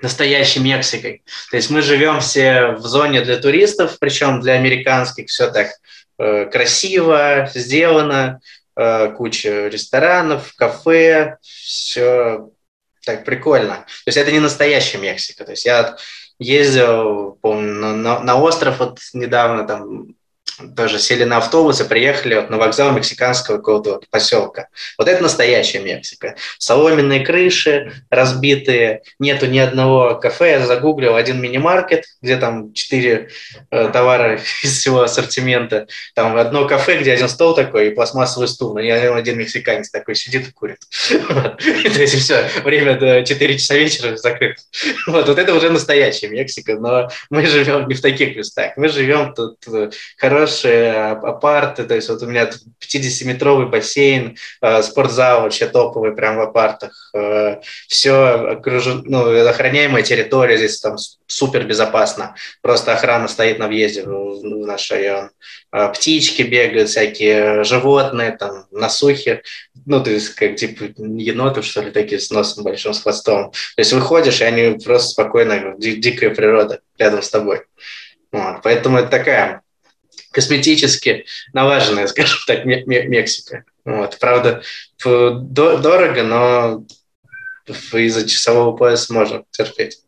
настоящей Мексикой. То есть мы живем все в зоне для туристов, причем для американских все так э, красиво сделано, э, куча ресторанов, кафе, все так прикольно. То есть это не настоящая Мексика. То есть я ездил, помню, на, на остров вот недавно там тоже сели на автобус и приехали вот на вокзал мексиканского какого-то вот поселка. Вот это настоящая Мексика. Соломенные крыши разбитые, нету ни одного кафе. Я загуглил один мини-маркет, где там четыре э, товара из всего ассортимента. Там одно кафе, где один стол такой и пластмассовый стул. Но я один мексиканец такой сидит и курит. То есть все, время до 4 часа вечера закрыто. Вот, это уже настоящая Мексика, но мы живем не в таких местах. Мы живем тут э, хорошо хорошие апарты, то есть вот у меня 50-метровый бассейн, э, спортзал вообще топовый прям в апартах, э, все окружено, ну, охраняемая территория, здесь там супер безопасно, просто охрана стоит на въезде в, наш район, птички бегают, всякие животные, там, насухи, ну, то есть как типа еноты, что ли, такие с носом большим, с хвостом. То есть выходишь, и они просто спокойно, дикая природа рядом с тобой. Вот. Поэтому это такая косметически налаженная, скажем так, Мексика. Вот. Правда, дорого, но из-за часового пояса можно терпеть.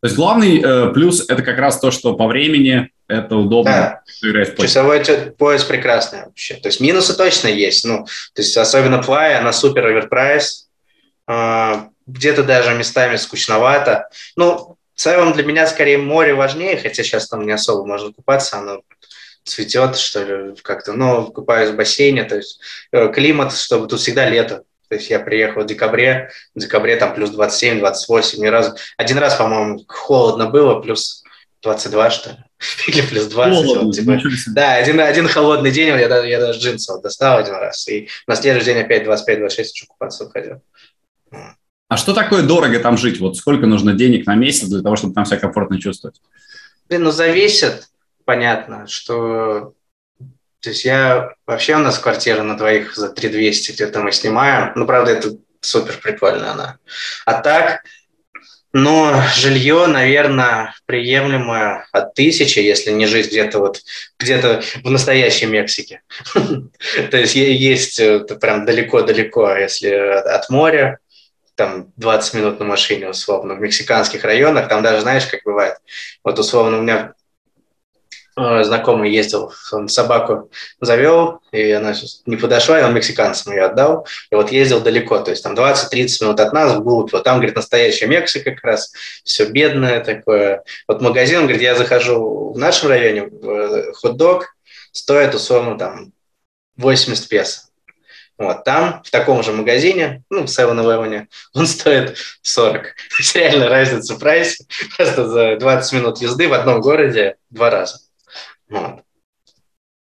То есть главный э, плюс это как раз то, что по времени это удобно да. Часовой пояс прекрасный вообще. То есть минусы точно есть. Ну, то есть особенно Play, она супер оверпрайс. Э, где-то даже местами скучновато. Ну, в целом для меня скорее море важнее, хотя сейчас там не особо можно купаться, оно цветет, что ли, как-то, но купаюсь в бассейне, то есть э, климат, чтобы тут всегда лето. То есть я приехал в декабре, в декабре там плюс 27, 28, ни разу. Один раз, по-моему, холодно было, плюс 22, что ли, или плюс 20. Холодно, вот, типа. Да, один, один холодный день, я, даже, я даже джинсы вот достал один раз, и на следующий день опять 25-26 еще купаться выходил. А что такое дорого там жить? Вот сколько нужно денег на месяц для того, чтобы там себя комфортно чувствовать? Блин, ну зависит понятно, что то есть я вообще у нас квартира на двоих за 3200 где-то мы снимаем. Ну, правда, это супер прикольно она. А так, но жилье, наверное, приемлемое от тысячи, если не жить где-то вот где-то в настоящей Мексике. То есть есть прям далеко-далеко, если от моря, там 20 минут на машине, условно, в мексиканских районах, там даже, знаешь, как бывает, вот условно у меня Э, знакомый ездил, он собаку завел, и она не подошла, и он мексиканцам ее отдал. И вот ездил далеко, то есть там 20-30 минут от нас вглубь. Вот там, говорит, настоящая Мексика как раз, все бедное такое. Вот магазин, говорит, я захожу в нашем районе, э, хот-дог стоит условно там 80 песо. Вот, там, в таком же магазине, ну, в 7-Eleven, он стоит 40. То есть реально разница в прайсе. Просто за 20 минут езды в одном городе два раза. Вот.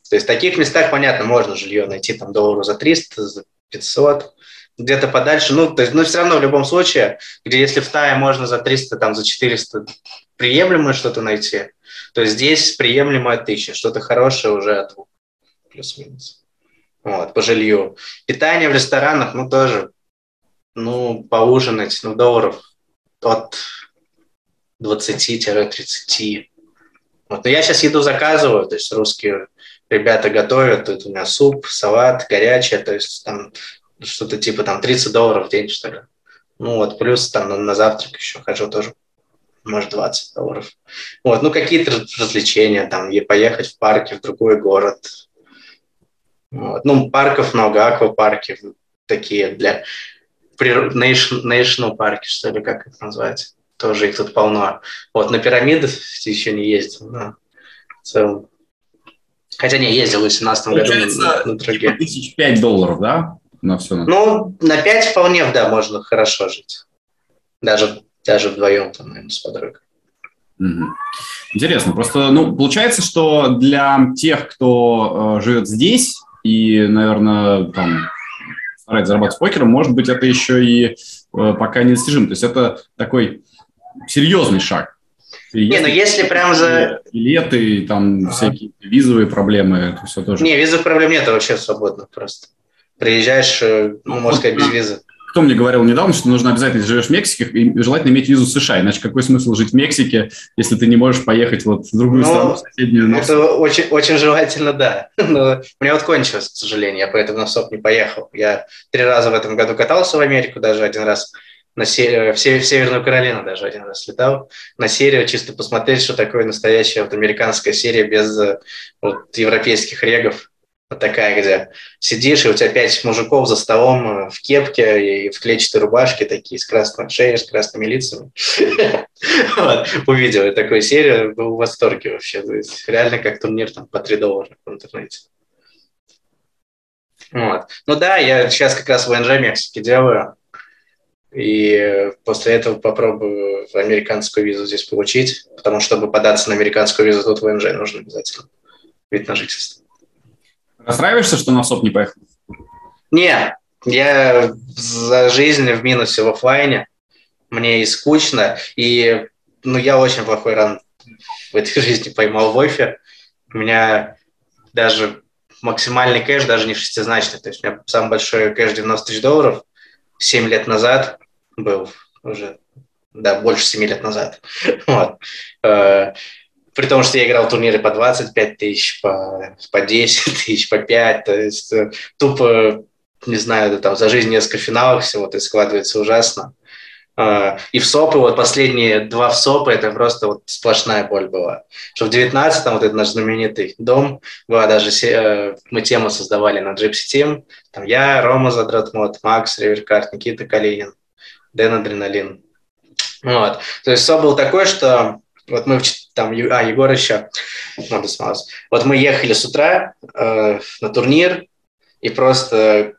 То есть в таких местах, понятно, можно жилье найти там доллару за 300, за 500, где-то подальше. Ну, то есть, но все равно в любом случае, где если в Тае можно за 300, там за 400 приемлемое что-то найти, то здесь приемлемое 1000, что-то хорошее уже от плюс-минус. Вот, по жилью. Питание в ресторанах, ну, тоже, ну, поужинать, ну, долларов от 20-30 вот. Но я сейчас еду заказываю, то есть русские ребята готовят, тут у меня суп, салат, горячее, то есть там что-то типа там 30 долларов в день, что ли. Ну вот, плюс там на, на завтрак еще хожу тоже, может, 20 долларов. Вот, ну какие-то развлечения, там, поехать в парке в другой город. Вот. Ну, парков много, аквапарки такие для National парки, что ли, как это назвать. Тоже их тут полно. Вот на пирамиды еще не ездил, но в целом. Хотя не, ездил в 2018 году на, на другие. Тысяч пять долларов, да? На все. На... Ну, на пять вполне, да, можно хорошо жить. Даже, даже вдвоем, там, наверное, с подругой. Интересно. Просто, ну, получается, что для тех, кто э, живет здесь и, наверное, там старается зарабатывать покером, может быть, это еще и э, пока недостижимо. То есть это такой серьезный шаг. И не, ну если прям за... Билеты, там ага. всякие визовые проблемы, это все тоже... Не, визовых проблем нет, вообще свободно просто. Приезжаешь, э, ну, можно сказать, без визы кто мне говорил недавно, что нужно обязательно, если живешь в Мексике, и желательно иметь визу США, иначе какой смысл жить в Мексике, если ты не можешь поехать вот в другую ну, страну, соседнюю? Это очень, очень желательно, да. Но у меня вот кончилось, к сожалению, я поэтому на СОП не поехал. Я три раза в этом году катался в Америку, даже один раз на серию, в, Северную Каролину даже один раз летал, на серию чисто посмотреть, что такое настоящая вот американская серия без э, вот, европейских регов. Вот такая, где сидишь, и у тебя пять мужиков за столом э, в кепке и в клетчатой рубашке, такие с красной шеей, с красными лицами. Увидел я такую серию, был в восторге вообще. Реально как турнир там по 3 доллара в интернете. Вот. Ну да, я сейчас как раз в ВНЖ Мексики делаю. И после этого попробую американскую визу здесь получить, потому что, чтобы податься на американскую визу, тут в ВНЖ нужно обязательно вид на жительство. Расстраиваешься, что на СОП не поехал? Не, я за жизнь в минусе в офлайне. Мне и скучно, и ну, я очень плохой ран в этой жизни поймал в офе. У меня даже максимальный кэш даже не шестизначный. То есть у меня самый большой кэш 90 тысяч долларов 7 лет назад был уже, да, больше 7 лет назад. Вот. Э, при том, что я играл турниры по 25 тысяч, по, по 10 тысяч, по 5, то есть э, тупо, не знаю, там за жизнь несколько финалов всего, то складывается ужасно. А, и в СОПы, вот последние два в СОПы, это просто вот сплошная боль была. Что в 19-м, вот этот наш знаменитый дом, была даже, э, мы тему создавали на Gypsy Team, там я, Рома Задратмот, Макс Риверкарт, Никита Калинин, Дэн Адреналин. Вот. То есть СОП был такой, что вот мы там, а, Егор еще. Вот мы ехали с утра э, на турнир, и просто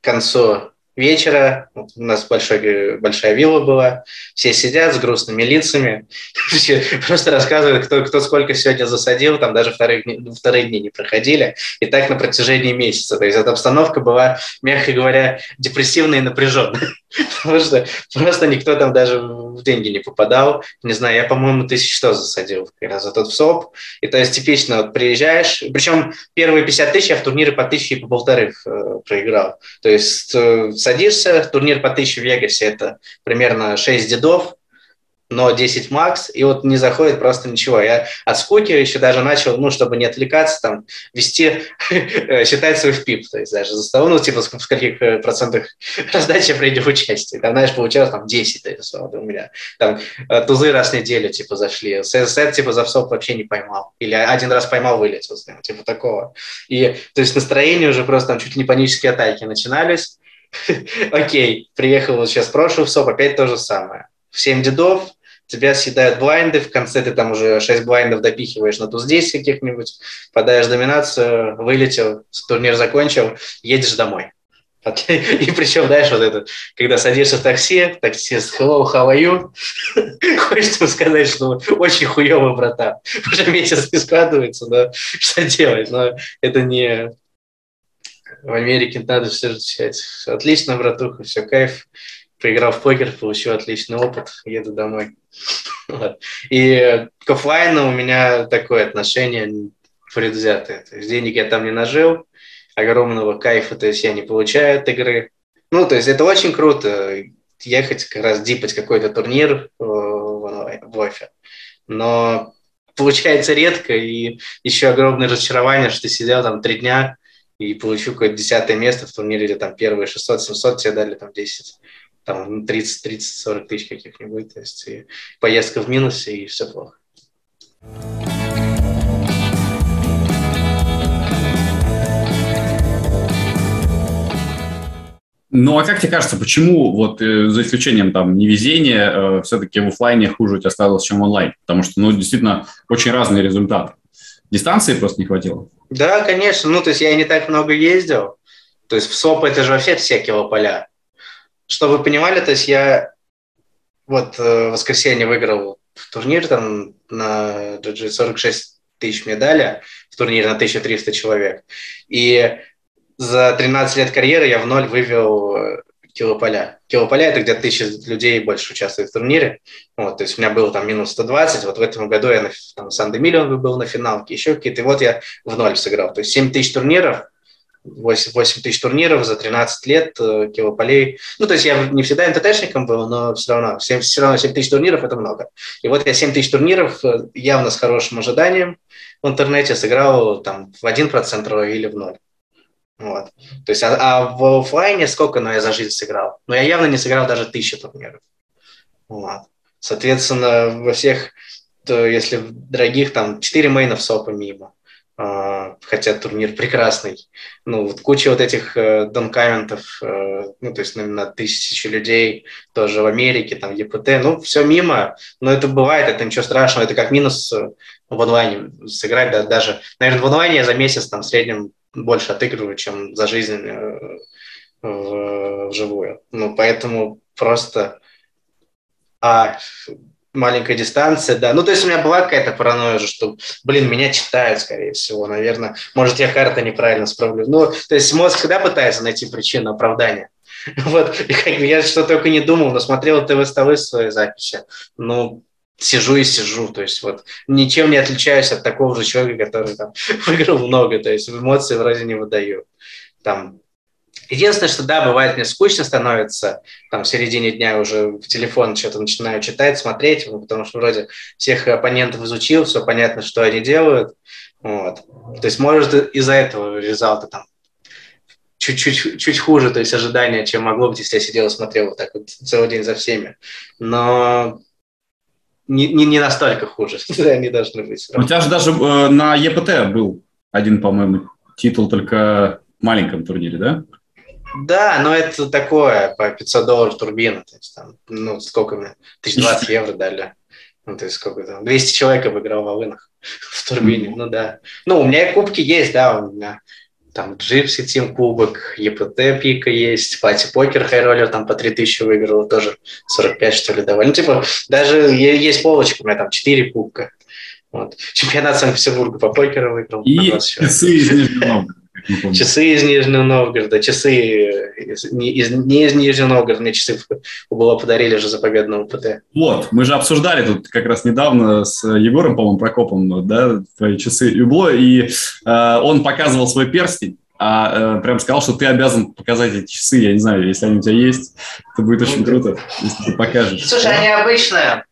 к концу вечера, вот у нас большой, большая вилла была, все сидят с грустными лицами, просто рассказывают, кто, кто сколько сегодня засадил, там даже вторые, вторые дни не проходили, и так на протяжении месяца. То есть эта обстановка была, мягко говоря, депрессивная и напряженная, потому что просто никто там даже в деньги не попадал. Не знаю, я, по-моему, тысяч сто засадил как раз за тот в СОП. И то есть типично вот приезжаешь, причем первые 50 тысяч я в турниры по тысяче и по полторы э, проиграл. То есть э, садишься, турнир по тысяче в Вегасе – это примерно 6 дедов, но 10 макс, и вот не заходит просто ничего. Я от скуки еще даже начал, ну, чтобы не отвлекаться, там, вести, считать свой впип, то есть даже за столом, ну, типа, в каких э, процентах раздачи принял участие. Там, знаешь, получалось там 10, то есть, у меня. Там э, тузы раз в неделю, типа, зашли. Сет, типа, за СОП вообще не поймал. Или один раз поймал, вылетел, типа, такого. И, то есть, настроение уже просто там чуть ли не панические атаки начинались. Окей, приехал вот сейчас прошлый в СОП, опять то же самое. В 7 дедов, тебя съедают блайнды, в конце ты там уже 6 блайндов допихиваешь на туз 10 каких-нибудь, подаешь доминацию, вылетел, турнир закончил, едешь домой. И причем, знаешь, вот это, когда садишься в такси, таксист, hello, how are you? Хочется сказать, что очень хуёво, братан. Уже месяц не складывается, но что делать? Но это не... В Америке надо все отвечать. Отлично, братуха, все, кайф поиграл в покер, получил отличный опыт, еду домой. И к офлайну у меня такое отношение предвзятое. То есть денег я там не нажил, огромного кайфа то есть я не получаю от игры. Ну, то есть это очень круто, ехать как раз дипать какой-то турнир в, в офе. Но получается редко, и еще огромное разочарование, что ты сидел там три дня и получил какое-то десятое место в турнире, или там первые 600-700, тебе дали там 10 там 30-30-40 тысяч каких-нибудь, то есть и поездка в минусе, и все плохо. Ну, а как тебе кажется, почему, вот э, за исключением там невезения, э, все-таки в офлайне хуже у тебя ставилось, чем онлайн? Потому что, ну, действительно, очень разные результаты. Дистанции просто не хватило? Да, конечно. Ну, то есть я не так много ездил. То есть в СОП это же вообще все килополя. Чтобы вы понимали, то есть я вот э, в воскресенье выиграл турнир там на GG 46 тысяч медали, в турнире на 1300 человек. И за 13 лет карьеры я в ноль вывел э, килополя. Килополя – это где-то тысяча людей больше участвует в турнире. Вот, то есть у меня было там минус 120, вот в этом году я на там, Сан-де-Миллион был на финалке, еще какие-то, и вот я в ноль сыграл. То есть 7 тысяч турниров, 8, 8 тысяч турниров за 13 лет, э, килополей. Ну, то есть я не всегда НТТшником был, но все равно, 7, все равно 7 тысяч турниров – это много. И вот я 7 тысяч турниров э, явно с хорошим ожиданием в интернете сыграл там в 1% или в ноль. Вот. То есть, а, а в офлайне сколько ну, я за жизнь сыграл? Ну, я явно не сыграл даже тысячу турниров. Вот. Соответственно, во всех, то если в дорогих, там, 4 мейнов сопа мимо. Uh, хотя турнир прекрасный. Ну, вот куча вот этих uh, донкаментов, uh, ну, то есть на, на тысячи людей, тоже в Америке, там, ЕПТ, ну, все мимо, но это бывает, это ничего страшного, это как минус э, в онлайне сыграть, да, даже, наверное, в онлайне я за месяц там в среднем больше отыгрываю, чем за жизнь э, вживую. Ну, поэтому просто а, маленькая дистанция, да. Ну, то есть у меня была какая-то паранойя, что, блин, меня читают, скорее всего, наверное. Может, я карта неправильно справлю. Ну, то есть мозг всегда пытается найти причину оправдания. Вот, и как я что только не думал, но смотрел ТВ-столы свои записи. Ну, сижу и сижу, то есть вот ничем не отличаюсь от такого же человека, который там выиграл много, то есть эмоции вроде не выдаю. Там Единственное, что да, бывает мне скучно становится, там в середине дня уже в телефон что-то начинаю читать, смотреть, ну, потому что вроде всех оппонентов изучил, все понятно, что они делают. Вот. То есть может из-за этого результата там чуть-чуть чуть хуже, то есть ожидания, чем могло быть, если я сидел и смотрел вот так вот целый день за всеми. Но не, не, не настолько хуже. Они должны быть. У тебя же даже э, на ЕПТ был один, по-моему, титул только в маленьком турнире, да? Да, но это такое, по 500 долларов турбина. То есть там, ну, сколько мне? 1020 евро дали. Ну, то есть сколько там? 200 человек обыграл в Алынах в турбине, ну да. Ну, у меня кубки есть, да, у меня там Gypsy Team кубок, ЕПТ пика есть, Пати Покер Хайроллер там по 3000 выиграл, тоже 45 что ли давали. Ну, типа, даже есть полочка, у меня там 4 кубка. Вот. Чемпионат Санкт-Петербурга по покеру выиграл. И часы из Нижнего Часы из Нижнего Новгорода, часы из, не, из, не из Нижнего Новгорода, мне часы было подарили же за победного ПТ. Вот, мы же обсуждали тут как раз недавно с Егором, по-моему, Прокопом, да, твои часы Юбло, и э, он показывал свой перстень, а э, прям сказал, что ты обязан показать эти часы, я не знаю, если они у тебя есть, это будет очень круто, если ты покажешь. Слушай, они обычные.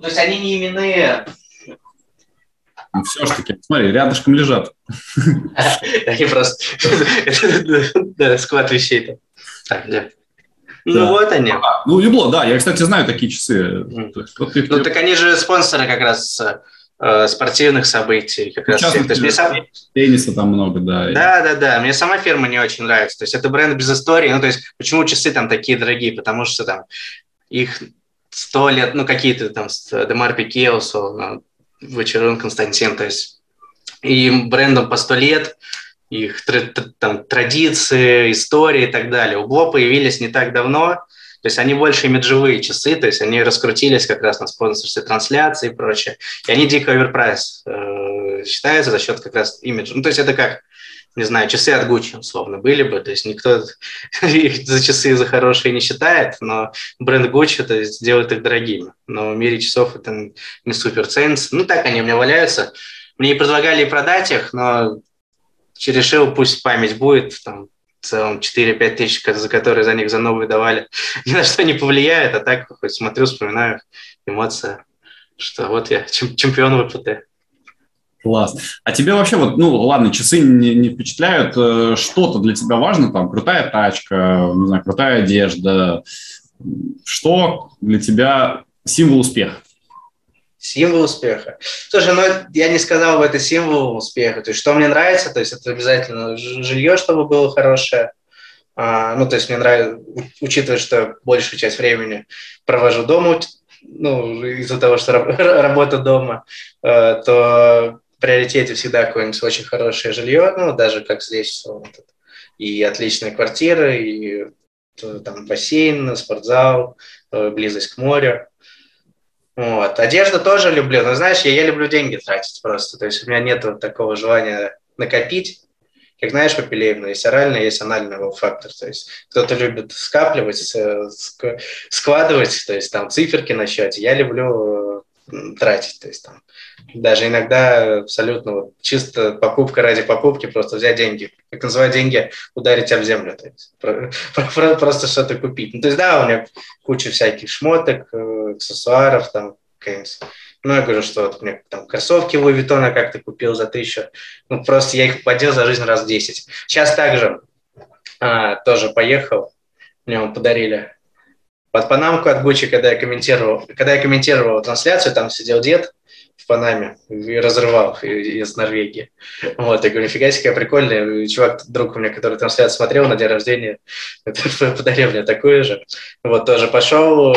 То есть они не именные. Ну, все ж таки, смотри, рядышком лежат. Они просто... Склад вещей там. Ну вот они. А, ну, Юбло, да, я, кстати, знаю такие часы. Ну, так они же спонсоры как раз э, спортивных событий. Как раз всех. То есть мне сам... Тенниса там много, да. Да, да, да. Мне сама фирма не очень нравится. То есть это бренд без истории. Ну, то есть почему часы там такие дорогие? Потому что там их сто лет, ну, какие-то там, Демар Пике, условно, Вечерон Константин, то есть и брендом по сто лет, их там, традиции, истории и так далее. Угло появились не так давно, то есть они больше имиджевые часы, то есть они раскрутились как раз на спонсорстве трансляции и прочее. И они дико оверпрайс э, считаются за счет как раз имиджа. Ну, то есть это как не знаю, часы от Гуччи, условно, были бы. То есть никто их за часы за хорошие не считает, но бренд Гуччи то есть, делает их дорогими. Но в мире часов это не супер ценится. Ну, так они у меня валяются. Мне предлагали продать их, но решил, пусть память будет, там, в целом 4-5 тысяч, за которые за них за новые давали, ни на что не повлияет, а так хоть смотрю, вспоминаю, эмоция, что вот я чемпион ВПТ. Класс. А тебе вообще вот, ну, ладно, часы не, не впечатляют, э, что-то для тебя важно, там, крутая тачка, не знаю, крутая одежда, что для тебя символ успеха? Символ успеха. Слушай, ну я не сказал бы это символ успеха. То есть, что мне нравится, то есть это обязательно жилье, чтобы было хорошее. А, ну, то есть мне нравится, учитывая, что большую часть времени провожу дома, ну, из-за того, что работа дома, э, то приоритете всегда какое-нибудь очень хорошее жилье, ну, даже как здесь, и отличная квартира, и там бассейн, спортзал, э, близость к морю. Вот. Одежду тоже люблю, но знаешь, я, я люблю деньги тратить просто, то есть у меня нет вот такого желания накопить, как знаешь, Папилеевна есть оральный, есть анальный фактор. То есть кто-то любит скапливать, э, складывать, то есть там циферки на счете. Я люблю э, тратить, то есть там даже иногда абсолютно вот, чисто покупка ради покупки, просто взять деньги, как называют деньги, ударить об землю, то есть про, про, просто что-то купить. Ну, то есть да, у меня куча всяких шмоток, э, аксессуаров, там, ну, я говорю, что вот мне там кроссовки Луи Виттона как-то купил за тысячу. Ну, просто я их подел за жизнь раз 10. Сейчас также а, тоже поехал. Мне он подарили под панамку от Гуччи, когда я комментировал, когда я комментировал трансляцию, там сидел дед в Панаме и разрывал из Норвегии. Вот, я говорю, нифига себе, прикольный. Чувак, друг у меня, который трансляцию смотрел на день рождения, подарил мне такую же. Вот, тоже пошел.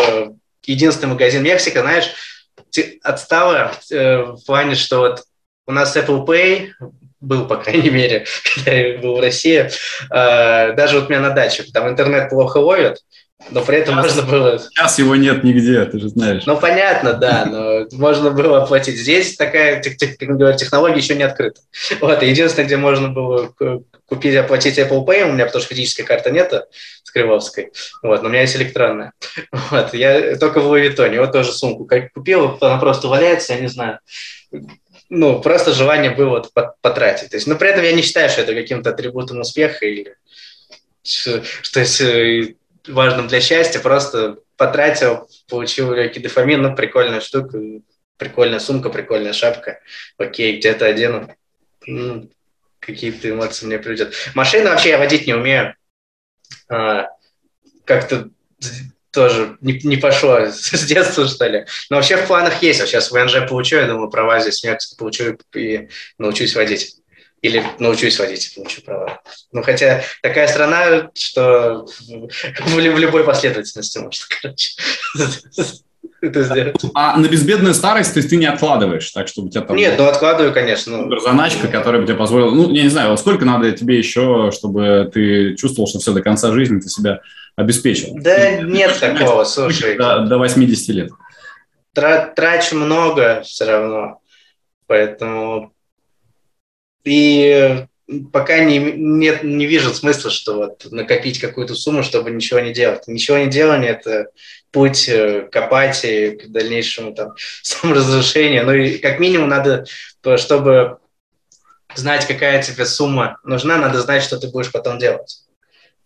Единственный магазин Мексика, знаешь, отстала э, в плане, что вот у нас Apple Pay был, по крайней мере, когда я был в России, э, даже вот у меня на даче, там интернет плохо ловит, но при этом сейчас, можно было... Сейчас его нет нигде, ты же знаешь. Ну, понятно, да, но можно было оплатить. Здесь такая, как говорят, технология еще не открыта. Вот, единственное, где можно было купить, оплатить Apple Pay, у меня потому что физической карты нет, с Крыловской, вот, но у меня есть электронная. Вот, я только в Vuitton, вот тоже сумку как купил, она просто валяется, я не знаю, ну, просто желание было потратить. То есть, но при этом я не считаю, что это каким-то атрибутом успеха или что, что есть важным для счастья, просто потратил, получил легкий дофамин, ну, прикольная штука, прикольная сумка, прикольная шапка, окей, где-то одену. Ну, какие-то эмоции мне придет. Машину вообще я водить не умею. А, как-то тоже не, не пошло с детства, что ли. Но вообще в планах есть. Вот сейчас ВНЖ получу, я думаю, права здесь в получу и научусь водить. Или научусь водить и получу права. Ну, хотя такая страна, что в, любой последовательности может, короче это сделать. А на безбедную старость, то есть ты не откладываешь, так чтобы у тебя там... Нет, ну откладываю, конечно. Ну, заначка, которая бы тебе позволила... Ну, я не знаю, сколько надо тебе еще, чтобы ты чувствовал, что все до конца жизни ты себя обеспечил? Да нет такого, слушай. До, до 80 лет. Трачу много все равно, поэтому... И пока не, нет, не вижу смысла, что вот накопить какую-то сумму, чтобы ничего не делать. Ничего не делание – это путь э, к апатии, к дальнейшему там, саморазрушению. Ну и как минимум надо, чтобы знать, какая тебе сумма нужна, надо знать, что ты будешь потом делать.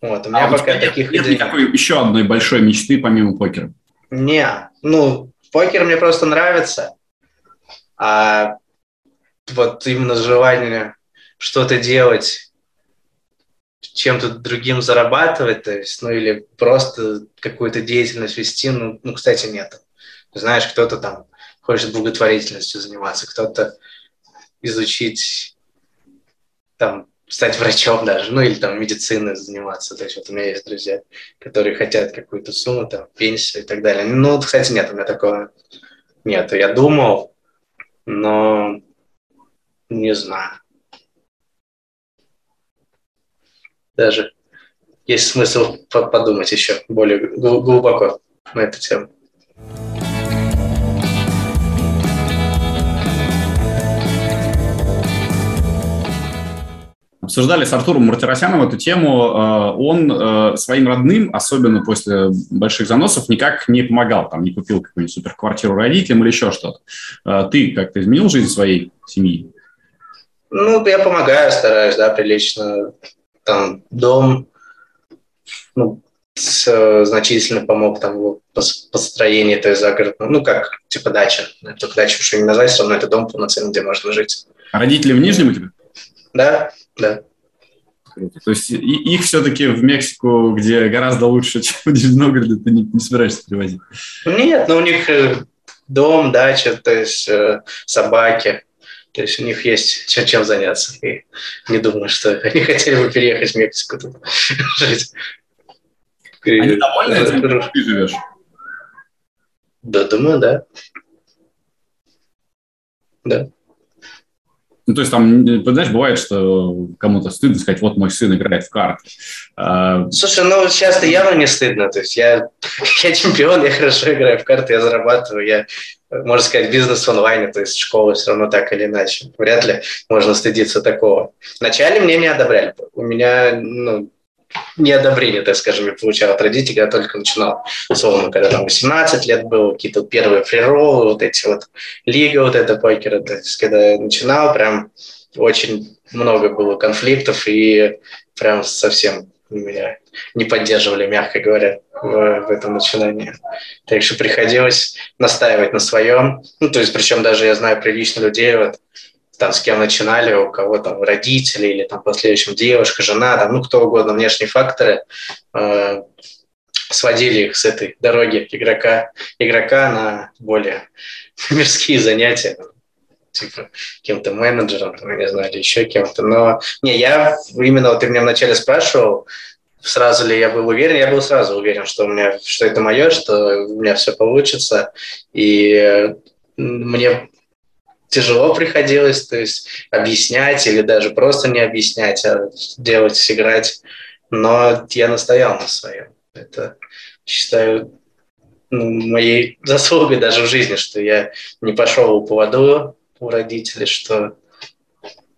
Вот, у меня а пока нет, таких нет идей... никакой еще одной большой мечты помимо покера? Не, ну, покер мне просто нравится, а вот именно желание что-то делать, чем-то другим зарабатывать, то есть, ну или просто какую-то деятельность вести, ну, ну кстати, нет. Знаешь, кто-то там хочет благотворительностью заниматься, кто-то изучить, там, стать врачом даже, ну или там медициной заниматься. То есть вот у меня есть друзья, которые хотят какую-то сумму, там, пенсию и так далее. Ну, кстати, нет, у меня такого нет. Я думал, но не знаю. даже есть смысл подумать еще более глубоко на эту тему. Обсуждали с Артуром Мартиросяном эту тему. Э, он э, своим родным, особенно после больших заносов, никак не помогал. Там не купил какую-нибудь суперквартиру родителям или еще что-то. Э, ты как-то изменил жизнь своей семьи? Ну, я помогаю, стараюсь, да, прилично там дом ну, с, значительно помог там в построении той загородной, ну, как типа дача. Это дача уже не назвать, все равно это дом полноценный, где можно жить. А родители в Нижнем у тебя? Да, да. То есть их все-таки в Мексику, где гораздо лучше, чем в Нижнем Новгороде, ты не, не собираешься привозить? Нет, но у них э, дом, дача, то есть э, собаки. То есть у них есть чем, чем заняться. И не думаю, что они хотели бы переехать в Мексику тут жить. Они довольны этим, ты живешь? Да, думаю, да. Да. Ну, то есть там, знаешь, бывает, что кому-то стыдно сказать, вот мой сын играет в карты. А, Слушай, ну сейчас-то явно не стыдно. То есть я, я чемпион, я хорошо играю в карты, я зарабатываю, я, можно сказать, бизнес в онлайне, то есть школа все равно так или иначе. Вряд ли можно стыдиться такого. Вначале мне не одобряли. У меня, ну, неодобрение, так скажем, я получал от родителей, я только начинал, условно, когда там 18 лет было, какие-то первые фрироллы, вот эти вот лига вот эта покера, то есть когда я начинал, прям очень много было конфликтов и прям совсем меня не поддерживали, мягко говоря, в, в этом начинании. Так что приходилось настаивать на своем. Ну, то есть, причем даже я знаю прилично людей, вот, там, с кем начинали, у кого там родители или там в последующем девушка, жена, там, ну, кто угодно, внешние факторы, э, сводили их с этой дороги игрока, игрока на более мирские занятия, типа кем-то менеджером, там, я не знаю, или еще кем-то. Но не, я именно, вот ты меня вначале спрашивал, сразу ли я был уверен, я был сразу уверен, что у меня, что это мое, что у меня все получится. И мне тяжело приходилось, то есть объяснять или даже просто не объяснять, а делать, сыграть. Но я настоял на своем. Это считаю моей заслугой даже в жизни, что я не пошел у поводу у родителей, что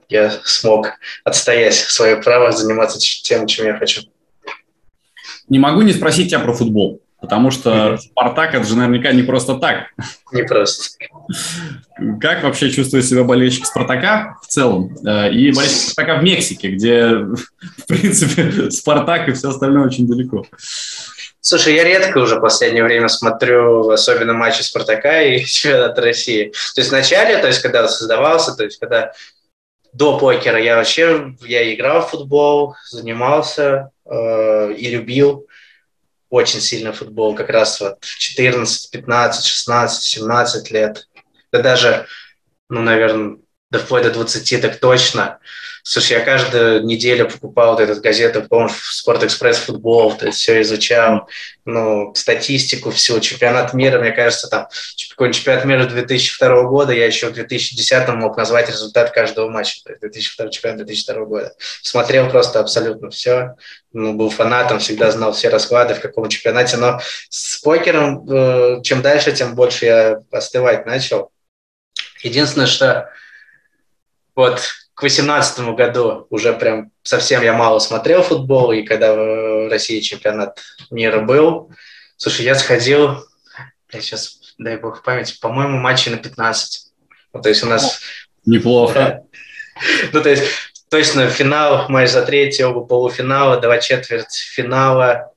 я смог отстоять свое право заниматься тем, чем я хочу. Не могу не спросить тебя про футбол. Потому что mm-hmm. Спартак это же наверняка не просто так. Не просто. Как вообще чувствует себя болельщик Спартака в целом? Э, и болельщик Спартака в Мексике, где, в принципе, Спартак и все остальное очень далеко. Слушай, я редко уже в последнее время смотрю особенно матчи Спартака и чемпионат России. То есть вначале, то есть когда создавался, то есть когда до покера я вообще я играл в футбол, занимался э, и любил очень сильно футбол, как раз вот 14, 15, 16, 17 лет. Да даже, ну, наверное, до вплоть до 20 так точно. Слушай, я каждую неделю покупал вот эту газету, помню, Спортэкспресс футбол, то есть все изучал, ну, статистику всю, чемпионат мира, мне кажется, там, какой чемпионат мира 2002 года, я еще в 2010 мог назвать результат каждого матча, то есть 2002 чемпионат 2002 года. Смотрел просто абсолютно все, ну, был фанатом, всегда знал все расклады, в каком чемпионате, но с покером, э, чем дальше, тем больше я остывать начал. Единственное, что вот к 2018 году уже прям совсем я мало смотрел футбол, и когда в России чемпионат мира был, слушай, я сходил, я сейчас, дай бог в память, по-моему, матчи на 15. Ну, то есть у нас... Неплохо. Ну, то есть точно финал, матч за третий, оба полуфинала, два четверть финала,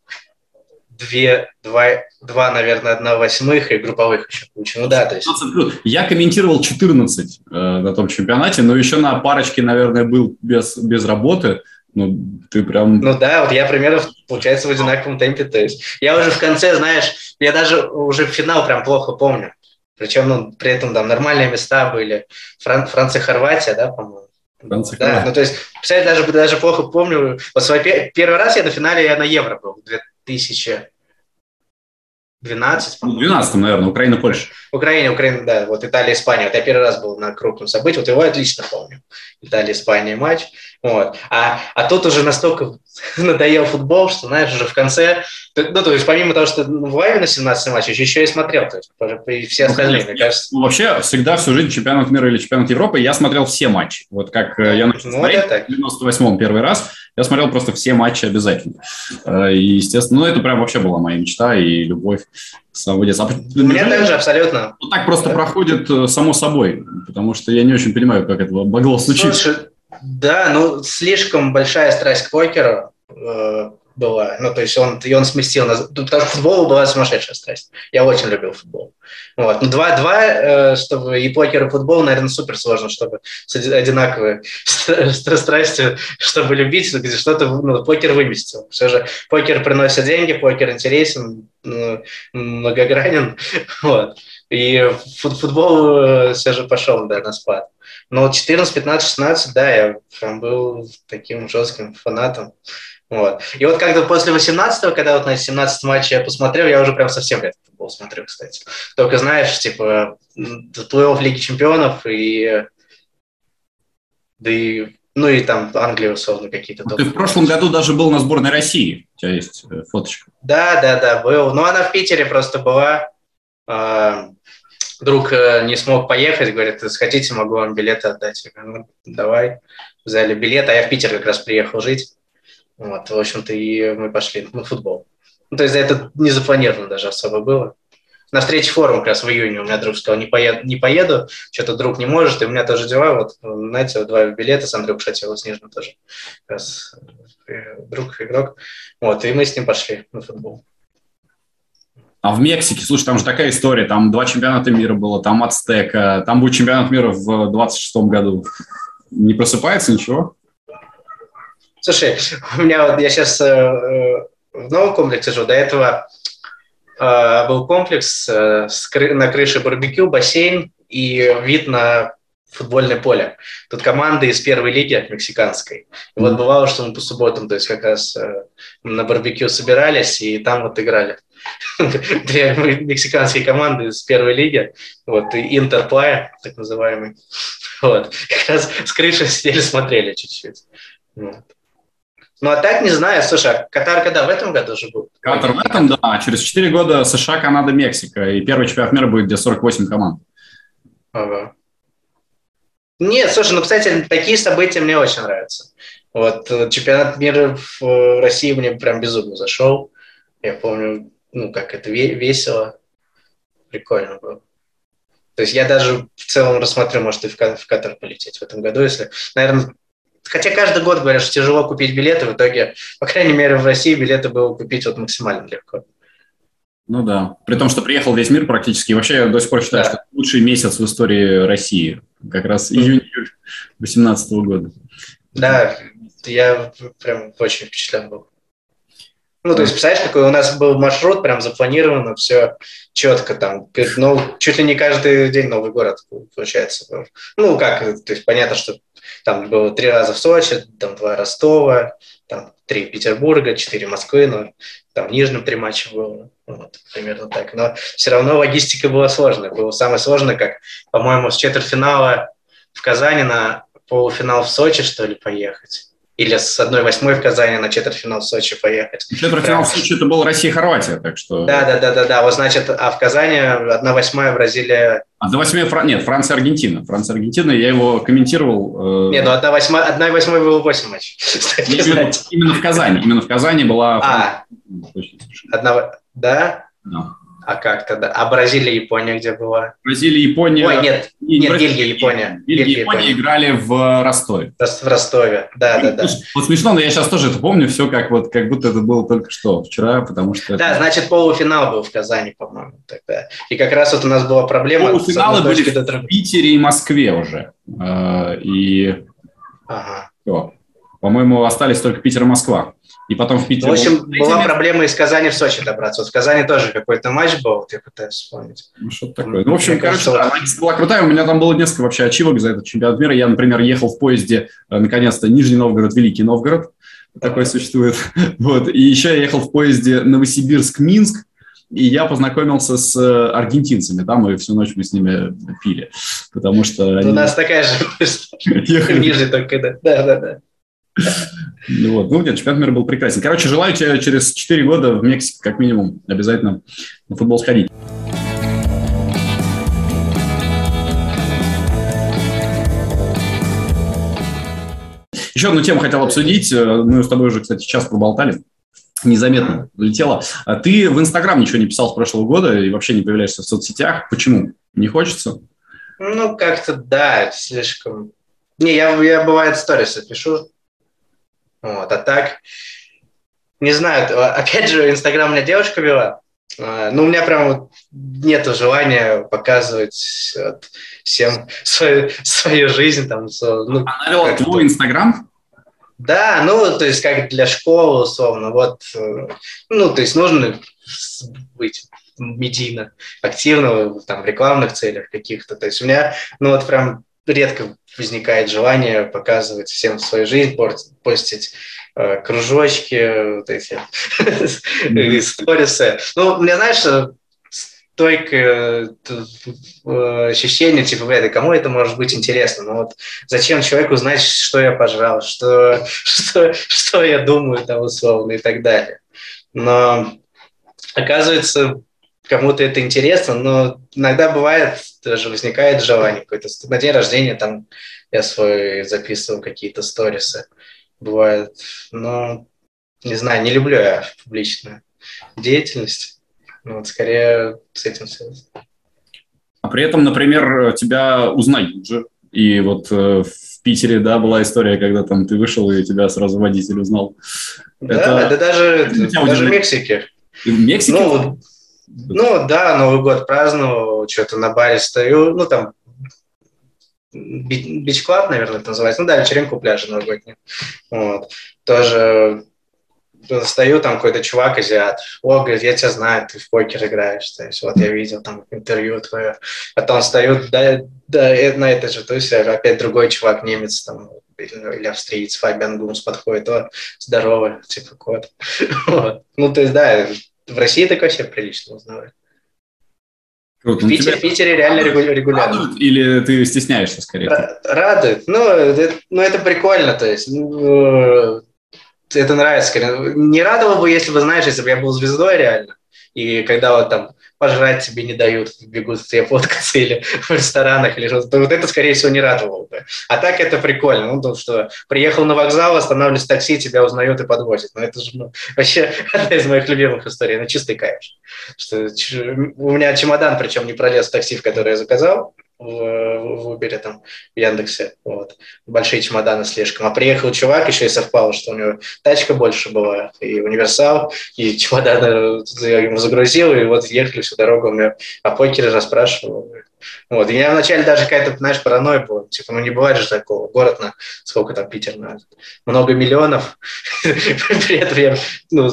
две, два, два, наверное, одна восьмых и групповых еще куча. Ну да, то есть... Я комментировал 14 э, на том чемпионате, но еще на парочке, наверное, был без, без работы. Ну, ты прям... Ну да, вот я примерно, получается, в одинаковом темпе. То есть я уже в конце, знаешь, я даже уже финал прям плохо помню. Причем, ну, при этом там нормальные места были. Фран- Франция, Хорватия, да, по-моему? Франция, да, Хорватия. ну то есть, представляете, даже, даже плохо помню. Вот свой первый раз я на финале я на Евро был в 2000 12. В 12, наверное, Украина, Польша. Украина, Украина, да, вот Италия, Испания. Вот я первый раз был на крупном событии, вот его отлично помню. Италия, Испания матч. Вот. А, а тут уже настолько надоел футбол, что, знаешь, уже в конце, ну, то есть помимо того, что в лайве на 17 матче, еще и смотрел, то есть все ну, остальные, мне кажется. Ну, вообще, всегда всю жизнь чемпионат мира или чемпионат Европы я смотрел все матчи. Вот как ну, я начал ну, смотреть в 98-м первый раз, я смотрел просто все матчи обязательно. Э, и, естественно, ну, это прям вообще была моя мечта и любовь с самого детства. У меня также абсолютно. Ну, так просто да. проходит э, само собой, потому что я не очень понимаю, как это могло случиться. Слушай, да, ну, слишком большая страсть к покеру э, была. Ну, то есть он, и он сместил нас. Потому что футбол была сумасшедшая страсть. Я очень любил футбол. Вот. Ну, 2-2, э, чтобы и покер, и футбол, наверное, супер сложно, чтобы с одинаковой страстью, чтобы любить, где что-то, ну, покер выместил. Все же покер приносит деньги, покер интересен, ну, многогранен. Вот. И футбол все же пошел, да, на спад. Но 14, 15, 16, да, я прям был таким жестким фанатом. Вот. И вот как-то после 18-го, когда вот на 17 матче я посмотрел, я уже прям совсем редко футбол смотрю, кстати. Только знаешь, типа, плей-офф Лиги Чемпионов и да и ну и там Англия, условно, какие-то. Ты в прошлом году даже был на сборной России. У тебя есть э, фоточка. Да, да, да, был. Но она в Питере просто была. Друг э, не смог поехать, говорит, хотите, могу вам билеты отдать. Я говорю, ну, давай. Взяли билет, а я в Питер как раз приехал жить. Вот, в общем-то, и мы пошли на футбол. Ну, то есть это не запланировано даже особо было на встрече форум как раз в июне у меня друг сказал, не поеду, не поеду что-то друг не может, и у меня тоже дела, вот, знаете, вот два билета с Андреем Шатиловым, с Нижним тоже, как раз э, друг, игрок, вот, и мы с ним пошли на футбол. А в Мексике, слушай, там же такая история, там два чемпионата мира было, там Ацтека, там будет чемпионат мира в 26-м году. Не просыпается ничего? Слушай, у меня вот, я сейчас э, э, в новом комплексе живу, до этого Э, был комплекс э, на крыше барбекю, бассейн и вид на футбольное поле. Тут команды из первой лиги мексиканской. И вот бывало, что мы по субботам, то есть как раз э, на барбекю собирались и там вот играли. Две мексиканские команды из первой лиги, вот, и Интерплая, так называемый. Вот, как раз с крыши сидели, смотрели чуть-чуть. Вот. Ну, а так не знаю. Слушай, а Катар когда? В этом году уже был? Катар в этом, да. Через 4 года США, Канада, Мексика. И первый чемпионат мира будет, где 48 команд. Ага. Нет, слушай, ну, кстати, такие события мне очень нравятся. Вот э, чемпионат мира в э, России мне прям безумно зашел. Я помню, ну, как это весело. Прикольно было. То есть я даже в целом рассмотрю, может, и в Катар полететь в этом году, если, наверное, Хотя каждый год говорят, что тяжело купить билеты, в итоге, по крайней мере, в России билеты было купить вот максимально легко. Ну да, при том, что приехал весь мир практически. Вообще я до сих пор считаю, да. что лучший месяц в истории России. Как раз июнь-июль 2018 года. Да, я прям очень впечатлен был. Ну, то есть, представляешь, какой у нас был маршрут, прям запланировано, все четко там, ну, чуть ли не каждый день новый город получается. Ну, как, то есть, понятно, что там было три раза в Сочи, там два Ростова, там три Петербурга, четыре Москвы, но там в Нижнем три матча было. Вот, примерно так. Но все равно логистика была сложная. Было самое сложное, как, по-моему, с четвертьфинала в Казани на полуфинал в Сочи, что ли, поехать или с 1-8 в Казани на четвертьфинал в Сочи поехать. Четвертьфинал в Сочи это был Россия-Хорватия, так что... Да, да, да, да, да. Вот значит, а в Казани 1-8 Бразилия... 1-8 Фран... нет, Франция-Аргентина. Франция-Аргентина, я его комментировал. Э... Нет, ну 1-8, 1-8 было 8 матчей. Именно, именно в Казани. Именно в Казани была... А, одна... да? Да. А как тогда? А Бразилия, Япония где была? Бразилия, Япония... Ой, нет, не, нет, Бельгия, Япония. Бельгия, Япония, Япония играли в Ростове. В Ростове, да, да, да. Вот смешно, но я сейчас тоже это помню, все как вот, как будто это было только что, вчера, потому что... Да, это... значит, полуфинал был в Казани, по-моему, тогда. И как раз вот у нас была проблема... Полуфиналы были в Питере и Москве уже. А, и... Ага. Все. По-моему, остались только Питер и Москва и потом в Питере. Ну, в общем, была проблема из Казани в Сочи добраться. Вот в Казани тоже какой-то матч был, вот я пытаюсь вспомнить. Ну, что-то такое. Ну, в общем, короче, кажется, да, была крутая. У меня там было несколько вообще ачивок за этот чемпионат мира. Я, например, ехал в поезде, э, наконец-то, Нижний Новгород, Великий Новгород. Такой существует. Вот. И еще я ехал в поезде Новосибирск-Минск. И я познакомился с э, аргентинцами там, и всю ночь мы с ними пили. Потому что... У они... нас такая же ниже только, да. Да, да, да. Ну вот. Ну, нет, чемпионат мира был прекрасен. Короче, желаю тебе через 4 года в Мексике, как минимум, обязательно на футбол сходить. Еще одну тему хотел обсудить. Мы с тобой уже, кстати, час проболтали. Незаметно улетело. А ты в Инстаграм ничего не писал с прошлого года и вообще не появляешься в соцсетях. Почему? Не хочется? Ну, как-то да, слишком... Не, я, я бывает сторисы пишу, вот, а так, не знаю, опять же, Инстаграм у меня девушка вела, а, ну, у меня прям вот нет желания показывать вот, всем свою, свою жизнь. Там, ну, Она вела твой Инстаграм? Да, ну, то есть как для школы, условно, вот, э, ну, то есть нужно быть медийно активного, там, в рекламных целях каких-то. То есть у меня, ну вот прям редко возникает желание показывать всем свою жизнь, постить э, кружочки, вот эти сторисы. Ну, мне, знаешь, стойкое э, ощущение, типа, блядь, кому это может быть интересно? Ну вот зачем человеку знать, что я пожрал, что, что, что я думаю там условно и так далее. Но оказывается, кому-то это интересно, но иногда бывает, даже возникает желание какое-то. На день рождения там я свой записывал какие-то сторисы. Бывает, но не знаю, не люблю я публичную деятельность. Ну, вот скорее с этим связано. А при этом, например, тебя узнают же. И вот э, в Питере, да, была история, когда там ты вышел, и тебя сразу водитель узнал. Да, это, да даже, это даже в Мексике. в Мексике? Ну, ну, да, Новый год праздновал, что-то на баре стою, ну, там, beach club, наверное, это называется. Ну да, вечеринку пляжа новогоднюю. Вот. Тоже стою, там какой-то чувак азиат, о, говорит, я тебя знаю, ты в покер играешь, то есть вот я видел там интервью твое, потом стою, да, да, на этой же тусе опять другой чувак, немец там, или австриец, Фабиан Гумс подходит, о, здорово, типа кот. Вот. Ну, то есть, да, в России так вообще прилично узнавать. Круто. В, ну, Питере, в Питере реально регулярно. Радует или ты стесняешься скорее? Радует. Ну, это, ну, это прикольно, то есть. Ну, это нравится. Не радовало бы, если бы, знаешь, если бы я был звездой реально, и когда вот там пожрать тебе не дают, бегут тебе фоткаться или в ресторанах или что-то, вот это, скорее всего, не радовало бы. А так это прикольно, ну, то, что приехал на вокзал, останавливаюсь в такси, тебя узнают и подвозят. Ну, это же ну, вообще одна из моих любимых историй, ну, чистый кайф. Что, у меня чемодан, причем не пролез в такси, в который я заказал, в, в Uber, там, в Яндексе, вот, большие чемоданы слишком. А приехал чувак, еще и совпало, что у него тачка больше была, и универсал, и чемоданы я ему загрузил, и вот ехали всю дорогу, у меня о покере расспрашивал. Вот. И у меня вначале даже какая-то, знаешь, паранойя была. Типа, ну не бывает же такого. Город на сколько там Питер на много миллионов. При этом я ну,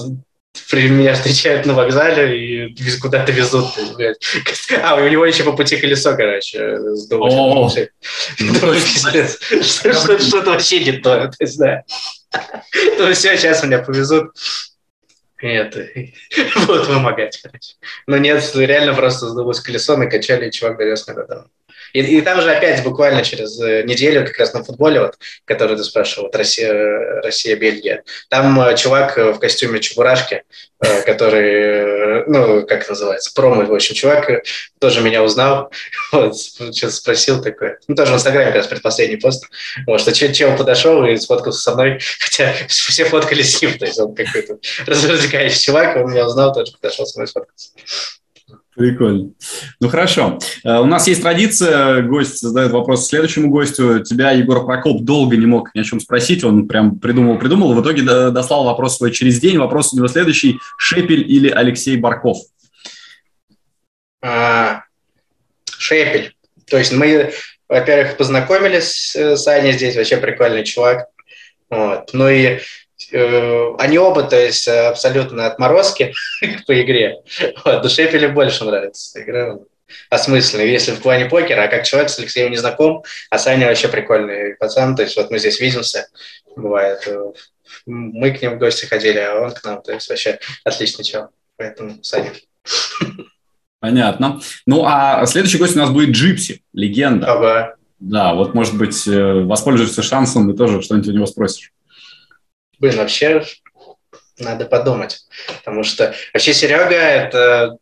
меня встречают на вокзале и куда-то везут. А, у него еще по пути колесо, короче, сдулось. Что-то вообще не то. Есть, да. Ну все, сейчас меня повезут. Это, будут вымогать, короче. Но нет, реально просто сдулось колесо, накачали, и чувак довез меня до дома. И, и там же опять буквально через э, неделю, как раз на футболе, вот, который ты спрашивал, вот Россия, Россия, Бельгия, там э, чувак э, в костюме Чебурашки, который, ну, как называется, промо, в общем, чувак тоже меня узнал, вот, что-то спросил такое. Ну, тоже в Инстаграме как раз предпоследний пост, вот, что чел подошел и сфоткался со мной, хотя все фоткались с ним, то есть он какой-то развлекающий чувак, он меня узнал, тоже подошел со мной сфоткаться. Прикольно. Ну хорошо. Э, у нас есть традиция, гость задает вопрос следующему гостю. Тебя Егор Прокоп долго не мог ни о чем спросить, он прям придумал-придумал, в итоге дослал вопрос свой через день. Вопрос у него следующий. Шепель или Алексей Барков? А, Шепель. То есть мы, во-первых, познакомились с Аней здесь, вообще прикольный чувак. Вот. Ну и Э, они оба, то есть, абсолютно отморозки по игре. Вот, душе Шеффеле больше нравится игра. Осмысленный, если в плане покера, а как человек с Алексеем не знаком, а Саня вообще прикольный пацан, то есть вот мы здесь видимся, бывает, э, мы к ним в гости ходили, а он к нам, то есть вообще отличный чел, поэтому Саня. Понятно. Ну, а следующий гость у нас будет Джипси, легенда. Ага. Да, вот, может быть, э, воспользуешься шансом и тоже что-нибудь у него спросишь. Блин, вообще надо подумать. Потому что вообще Серега – это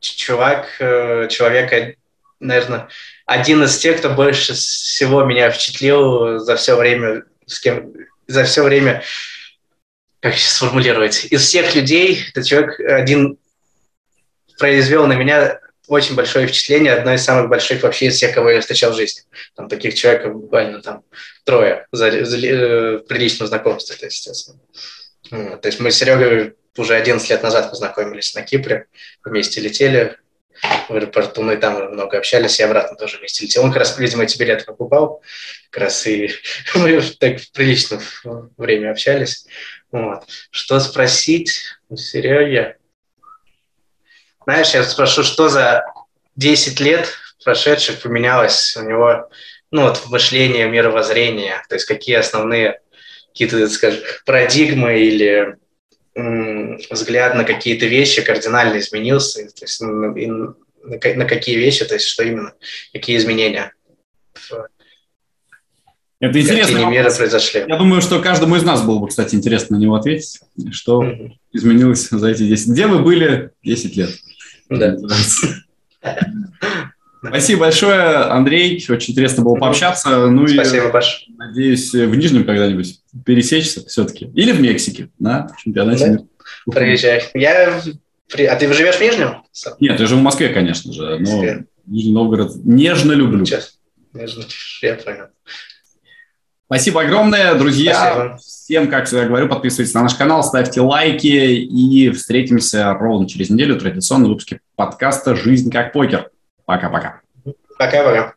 чувак, э, человек, наверное, один из тех, кто больше всего меня впечатлил за все время, с кем, за все время, как сейчас сформулировать, из всех людей, этот человек один произвел на меня очень большое впечатление, одно из самых больших вообще из всех, кого я встречал в жизни. Там таких человек буквально там трое за, за, э, при личном знакомстве, то есть, естественно. Вот. То есть мы с Серегой уже 11 лет назад познакомились на Кипре, вместе летели в аэропорту, мы там много общались, и обратно тоже вместе летели. Он как раз, видимо, эти билеты покупал, как раз и мы так прилично время общались. Вот. Что спросить у Сереги? Знаешь, я спрошу, что за 10 лет прошедших поменялось у него, ну, вот мышление, мировоззрение, то есть какие основные какие-то, скажем, парадигмы или взгляд на какие-то вещи кардинально изменился, то есть на, на, на какие вещи, то есть что именно, какие изменения это интересно. мира произошли. Я думаю, что каждому из нас было бы, кстати, интересно на него ответить, что mm-hmm. изменилось за эти 10. Где вы были 10 лет? Да. Спасибо большое, Андрей. Очень интересно было пообщаться. Ну Спасибо, и, Паш. Надеюсь, в Нижнем когда-нибудь пересечься все-таки. Или в Мексике, на чемпионате да? Приезжай. Я... А ты живешь в Нижнем? Нет, я живу в Москве, конечно же. Но Нижний Новгород нежно люблю. Сейчас. Нежно. Я понял. Спасибо огромное, друзья. Спасибо. Всем, как всегда говорю, подписывайтесь на наш канал, ставьте лайки и встретимся ровно через неделю традиционно в выпуске подкаста «Жизнь как покер». Пока-пока. Пока-пока.